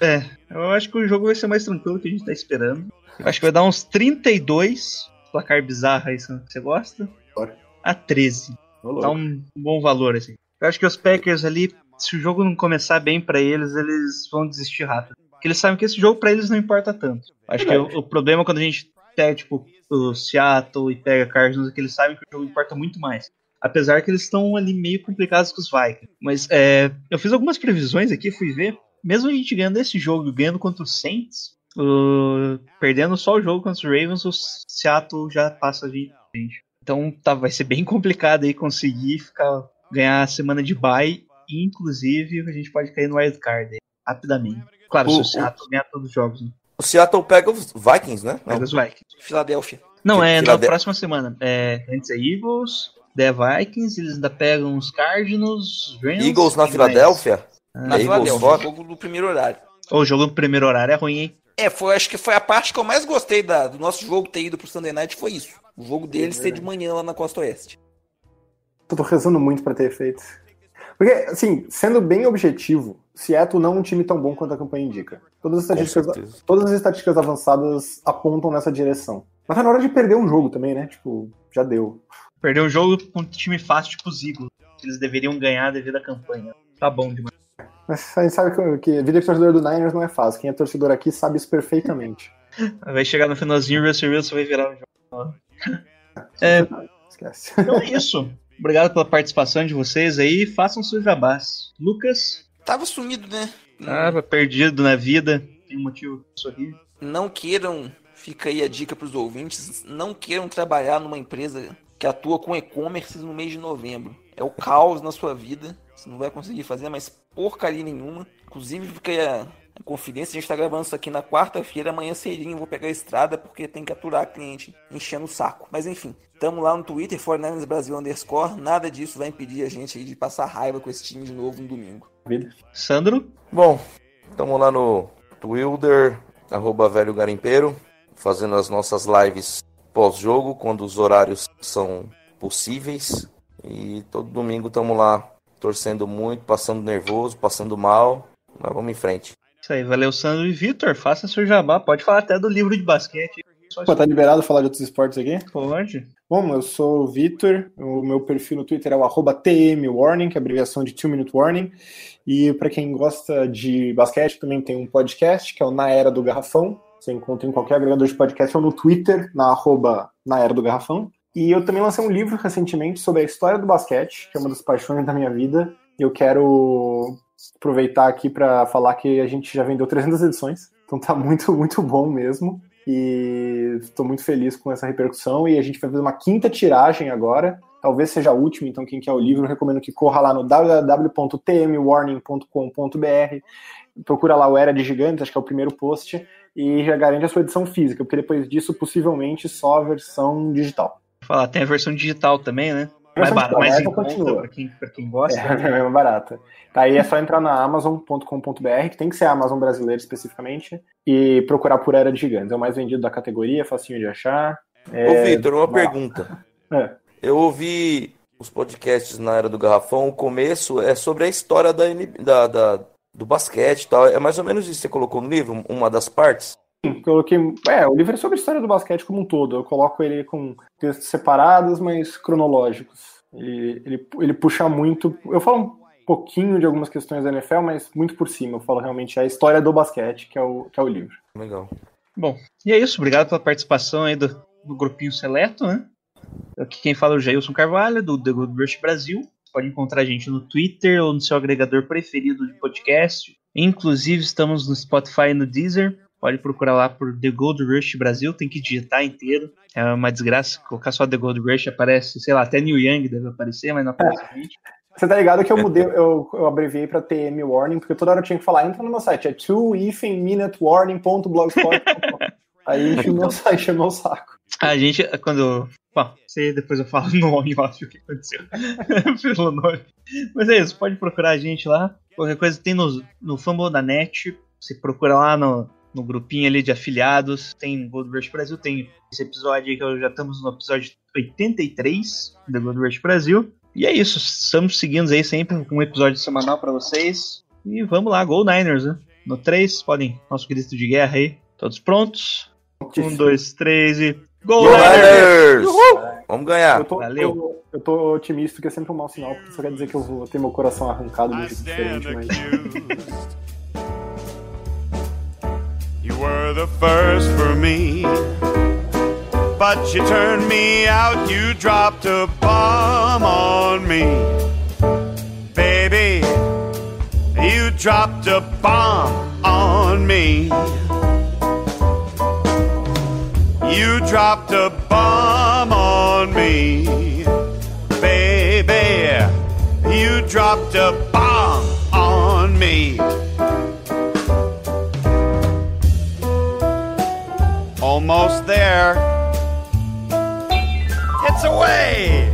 É, eu acho que o jogo vai ser mais tranquilo que a gente tá esperando. Eu acho que vai dar uns 32, placar bizarro aí, você gosta, Bora. a 13. Ô, louco. Tá um bom valor, assim. Eu acho que os Packers ali, se o jogo não começar bem pra eles, eles vão desistir rápido. Porque eles sabem que esse jogo pra eles não importa tanto. Acho que o, o problema é quando a gente pega, tipo, o Seattle e pega Cardinals é que eles sabem que o jogo importa muito mais. Apesar que eles estão ali meio complicados com os Vikings. Mas é, eu fiz algumas previsões aqui, fui ver. Mesmo a gente ganhando esse jogo, ganhando contra os Saints, o- perdendo só o jogo contra os Ravens, o Seattle já passa de frente. Então tá, vai ser bem complicado aí conseguir ficar, ganhar a semana de bye. E, inclusive, a gente pode cair no wild card aí, rapidamente. Claro, se O- o Seattle ganhar todos os jogos, né? O Seattle pega os Vikings, né? Pega os Vikings. Filadélfia. Não, é na Filadel- próxima semana. É, antes é Eagles, The Vikings, eles ainda pegam os Cardinals, os Rams. Eagles na? Filadélfia? Na É Eagles Filadélfia, fora? jogo do primeiro horário. Ô, O jogo no primeiro horário é ruim, hein? É, foi, acho que foi a parte que eu mais gostei da- do nosso jogo ter ido pro Sunday Night, foi isso. O jogo deles ser de manhã lá na Costa Oeste. Eu tô rezando muito pra ter feito. Porque, assim, sendo bem objetivo, Seattle não é um time tão bom quanto a campanha indica. Todas as estatísticas, todas as estatísticas avançadas apontam nessa direção. Mas tá na hora de perder um jogo também, né? Tipo, já deu. Perdeu um jogo com um time fácil, tipo que Eles deveriam ganhar devido à campanha. Tá bom demais. Mas a gente sabe que, que a vida de torcedor do Niners não é fácil. Quem é torcedor aqui sabe isso perfeitamente. Vai chegar no finalzinho, o Russell Wilson vai virar um jogo. É, Esquece. então é isso. Obrigado pela participação de vocês aí. Façam seus jabás. Lucas, Tava sumido, né? Tava perdido na vida. Tem um motivo pra sorrir. Não queiram, fica aí a dica pros ouvintes, não queiram trabalhar numa empresa que atua com e-commerce no mês de novembro. É o caos na sua vida. Você não vai conseguir fazer mais porcaria nenhuma. Inclusive, fica aí a, a confidência. A gente tá gravando isso aqui na quarta-feira. Amanhã cedinho eu vou pegar a estrada porque tem que aturar cliente enchendo o saco. Mas enfim, tamo lá no Twitter, 49 Brasil underscore. Nada disso vai impedir a gente aí de passar raiva com esse time de novo no domingo. Sandro? Bom, estamos lá no Twilder, arroba velho garimpeiro, fazendo as nossas lives pós-jogo, quando os horários são possíveis. E todo domingo estamos lá torcendo muito, passando nervoso, passando mal, mas vamos em frente. Isso aí, valeu, Sandro e Vitor. Faça seu jabá. Pode falar até do livro de basquete. Só Pô, tá liberado falar de outros esportes aqui? Pode. Bom, eu sou o Vitor, o meu perfil no Twitter é o arroba TMWarning, que é a abreviação de Two Minute Warning. E para quem gosta de basquete, também tem um podcast, que é o Na Era do Garrafão. Você encontra em qualquer agregador de podcast ou no Twitter, na arroba Na Era do Garrafão. E eu também lancei um livro recentemente sobre a história do basquete, que é uma das paixões da minha vida. Eu quero aproveitar aqui para falar que a gente já vendeu 300 edições, então tá muito, muito bom mesmo. E estou muito feliz com essa repercussão. E a gente vai fazer uma quinta tiragem agora, talvez seja a última, então quem quer o livro, eu recomendo que corra lá no www.tmwarning.com.br, procura lá o Era de Gigantes, acho que é o primeiro post, e já garante a sua edição física, porque depois disso, possivelmente, só a versão digital. Falar, tem a versão digital também, né? Mais barato, mais em digital, conta continua. pra quem, pra quem gosta. É, é mais barata. Tá, aí é só entrar na amazon.com.br, que tem que ser a Amazon brasileira especificamente, e procurar por Era de Gigantes. É o mais vendido da categoria, facinho de achar. É, Ô, Vitor, uma barato. pergunta. É. Eu ouvi os podcasts na Era do Garrafão, o começo é sobre a história da, da, da- do basquete e tal. É mais ou menos isso que você colocou no livro, uma das partes? Coloquei. É, o livro é sobre a história do basquete como um todo. Eu coloco ele com textos separados, mas cronológicos. Ele, ele, ele puxa muito. Eu falo um pouquinho de algumas questões da NFL, mas muito por cima. Eu falo realmente a história do basquete, que é o, que é o livro. Legal. Bom, e é isso. Obrigado pela participação aí do, do grupinho seleto, né? Aqui quem fala é o Jailson Carvalho, do The Good Rush Brasil. Você pode encontrar a gente no Twitter ou no seu agregador preferido de podcast. Inclusive, estamos no Spotify e no Deezer. Pode procurar lá por The Gold Rush Brasil, tem que digitar inteiro. É uma desgraça. Colocar só The Gold Rush aparece, sei lá, até New Young deve aparecer, mas não aparece a gente. Você tá ligado que eu mudei, eu, eu abreviei pra TM Warning, porque toda hora eu tinha que falar, entra no meu site, é 2-minute-warning.blogspot.com. Aí enche o meu site, enche o meu saco. A gente, quando. Bom, sei, depois eu falo no nome, óbvio, o que aconteceu pelo nome. Mas é isso, pode procurar a gente lá. Qualquer coisa tem no, no Fumble da Net. Você procura lá no, no grupinho ali de afiliados. Tem Gold Rush Brasil, tem esse episódio aí que já estamos no episódio 83 da Gold Rush Brasil. E é isso, estamos seguindo aí sempre com um episódio semanal pra vocês. E vamos lá, Go Niners, né? No 3, podem, nosso grito de guerra aí. Todos prontos? Um, dois, três e. Go, Go Niners! Vamos ganhar. Eu tô, Valeu. Eu, eu tô otimista, que é sempre um mau sinal, porque isso quer dizer que eu vou ter meu coração arrancado de jeito diferente, mas. You were the first for me. But you turned me out, you dropped a bomb on me. Baby, you dropped a bomb on me. You dropped a bomb on me. Baby, you dropped a bomb on me. Almost there. It's away!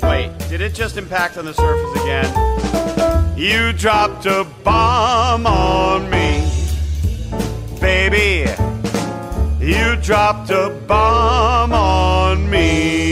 Wait, did it just impact on the surface again? You dropped a bomb on me. Baby, you dropped a bomb on me.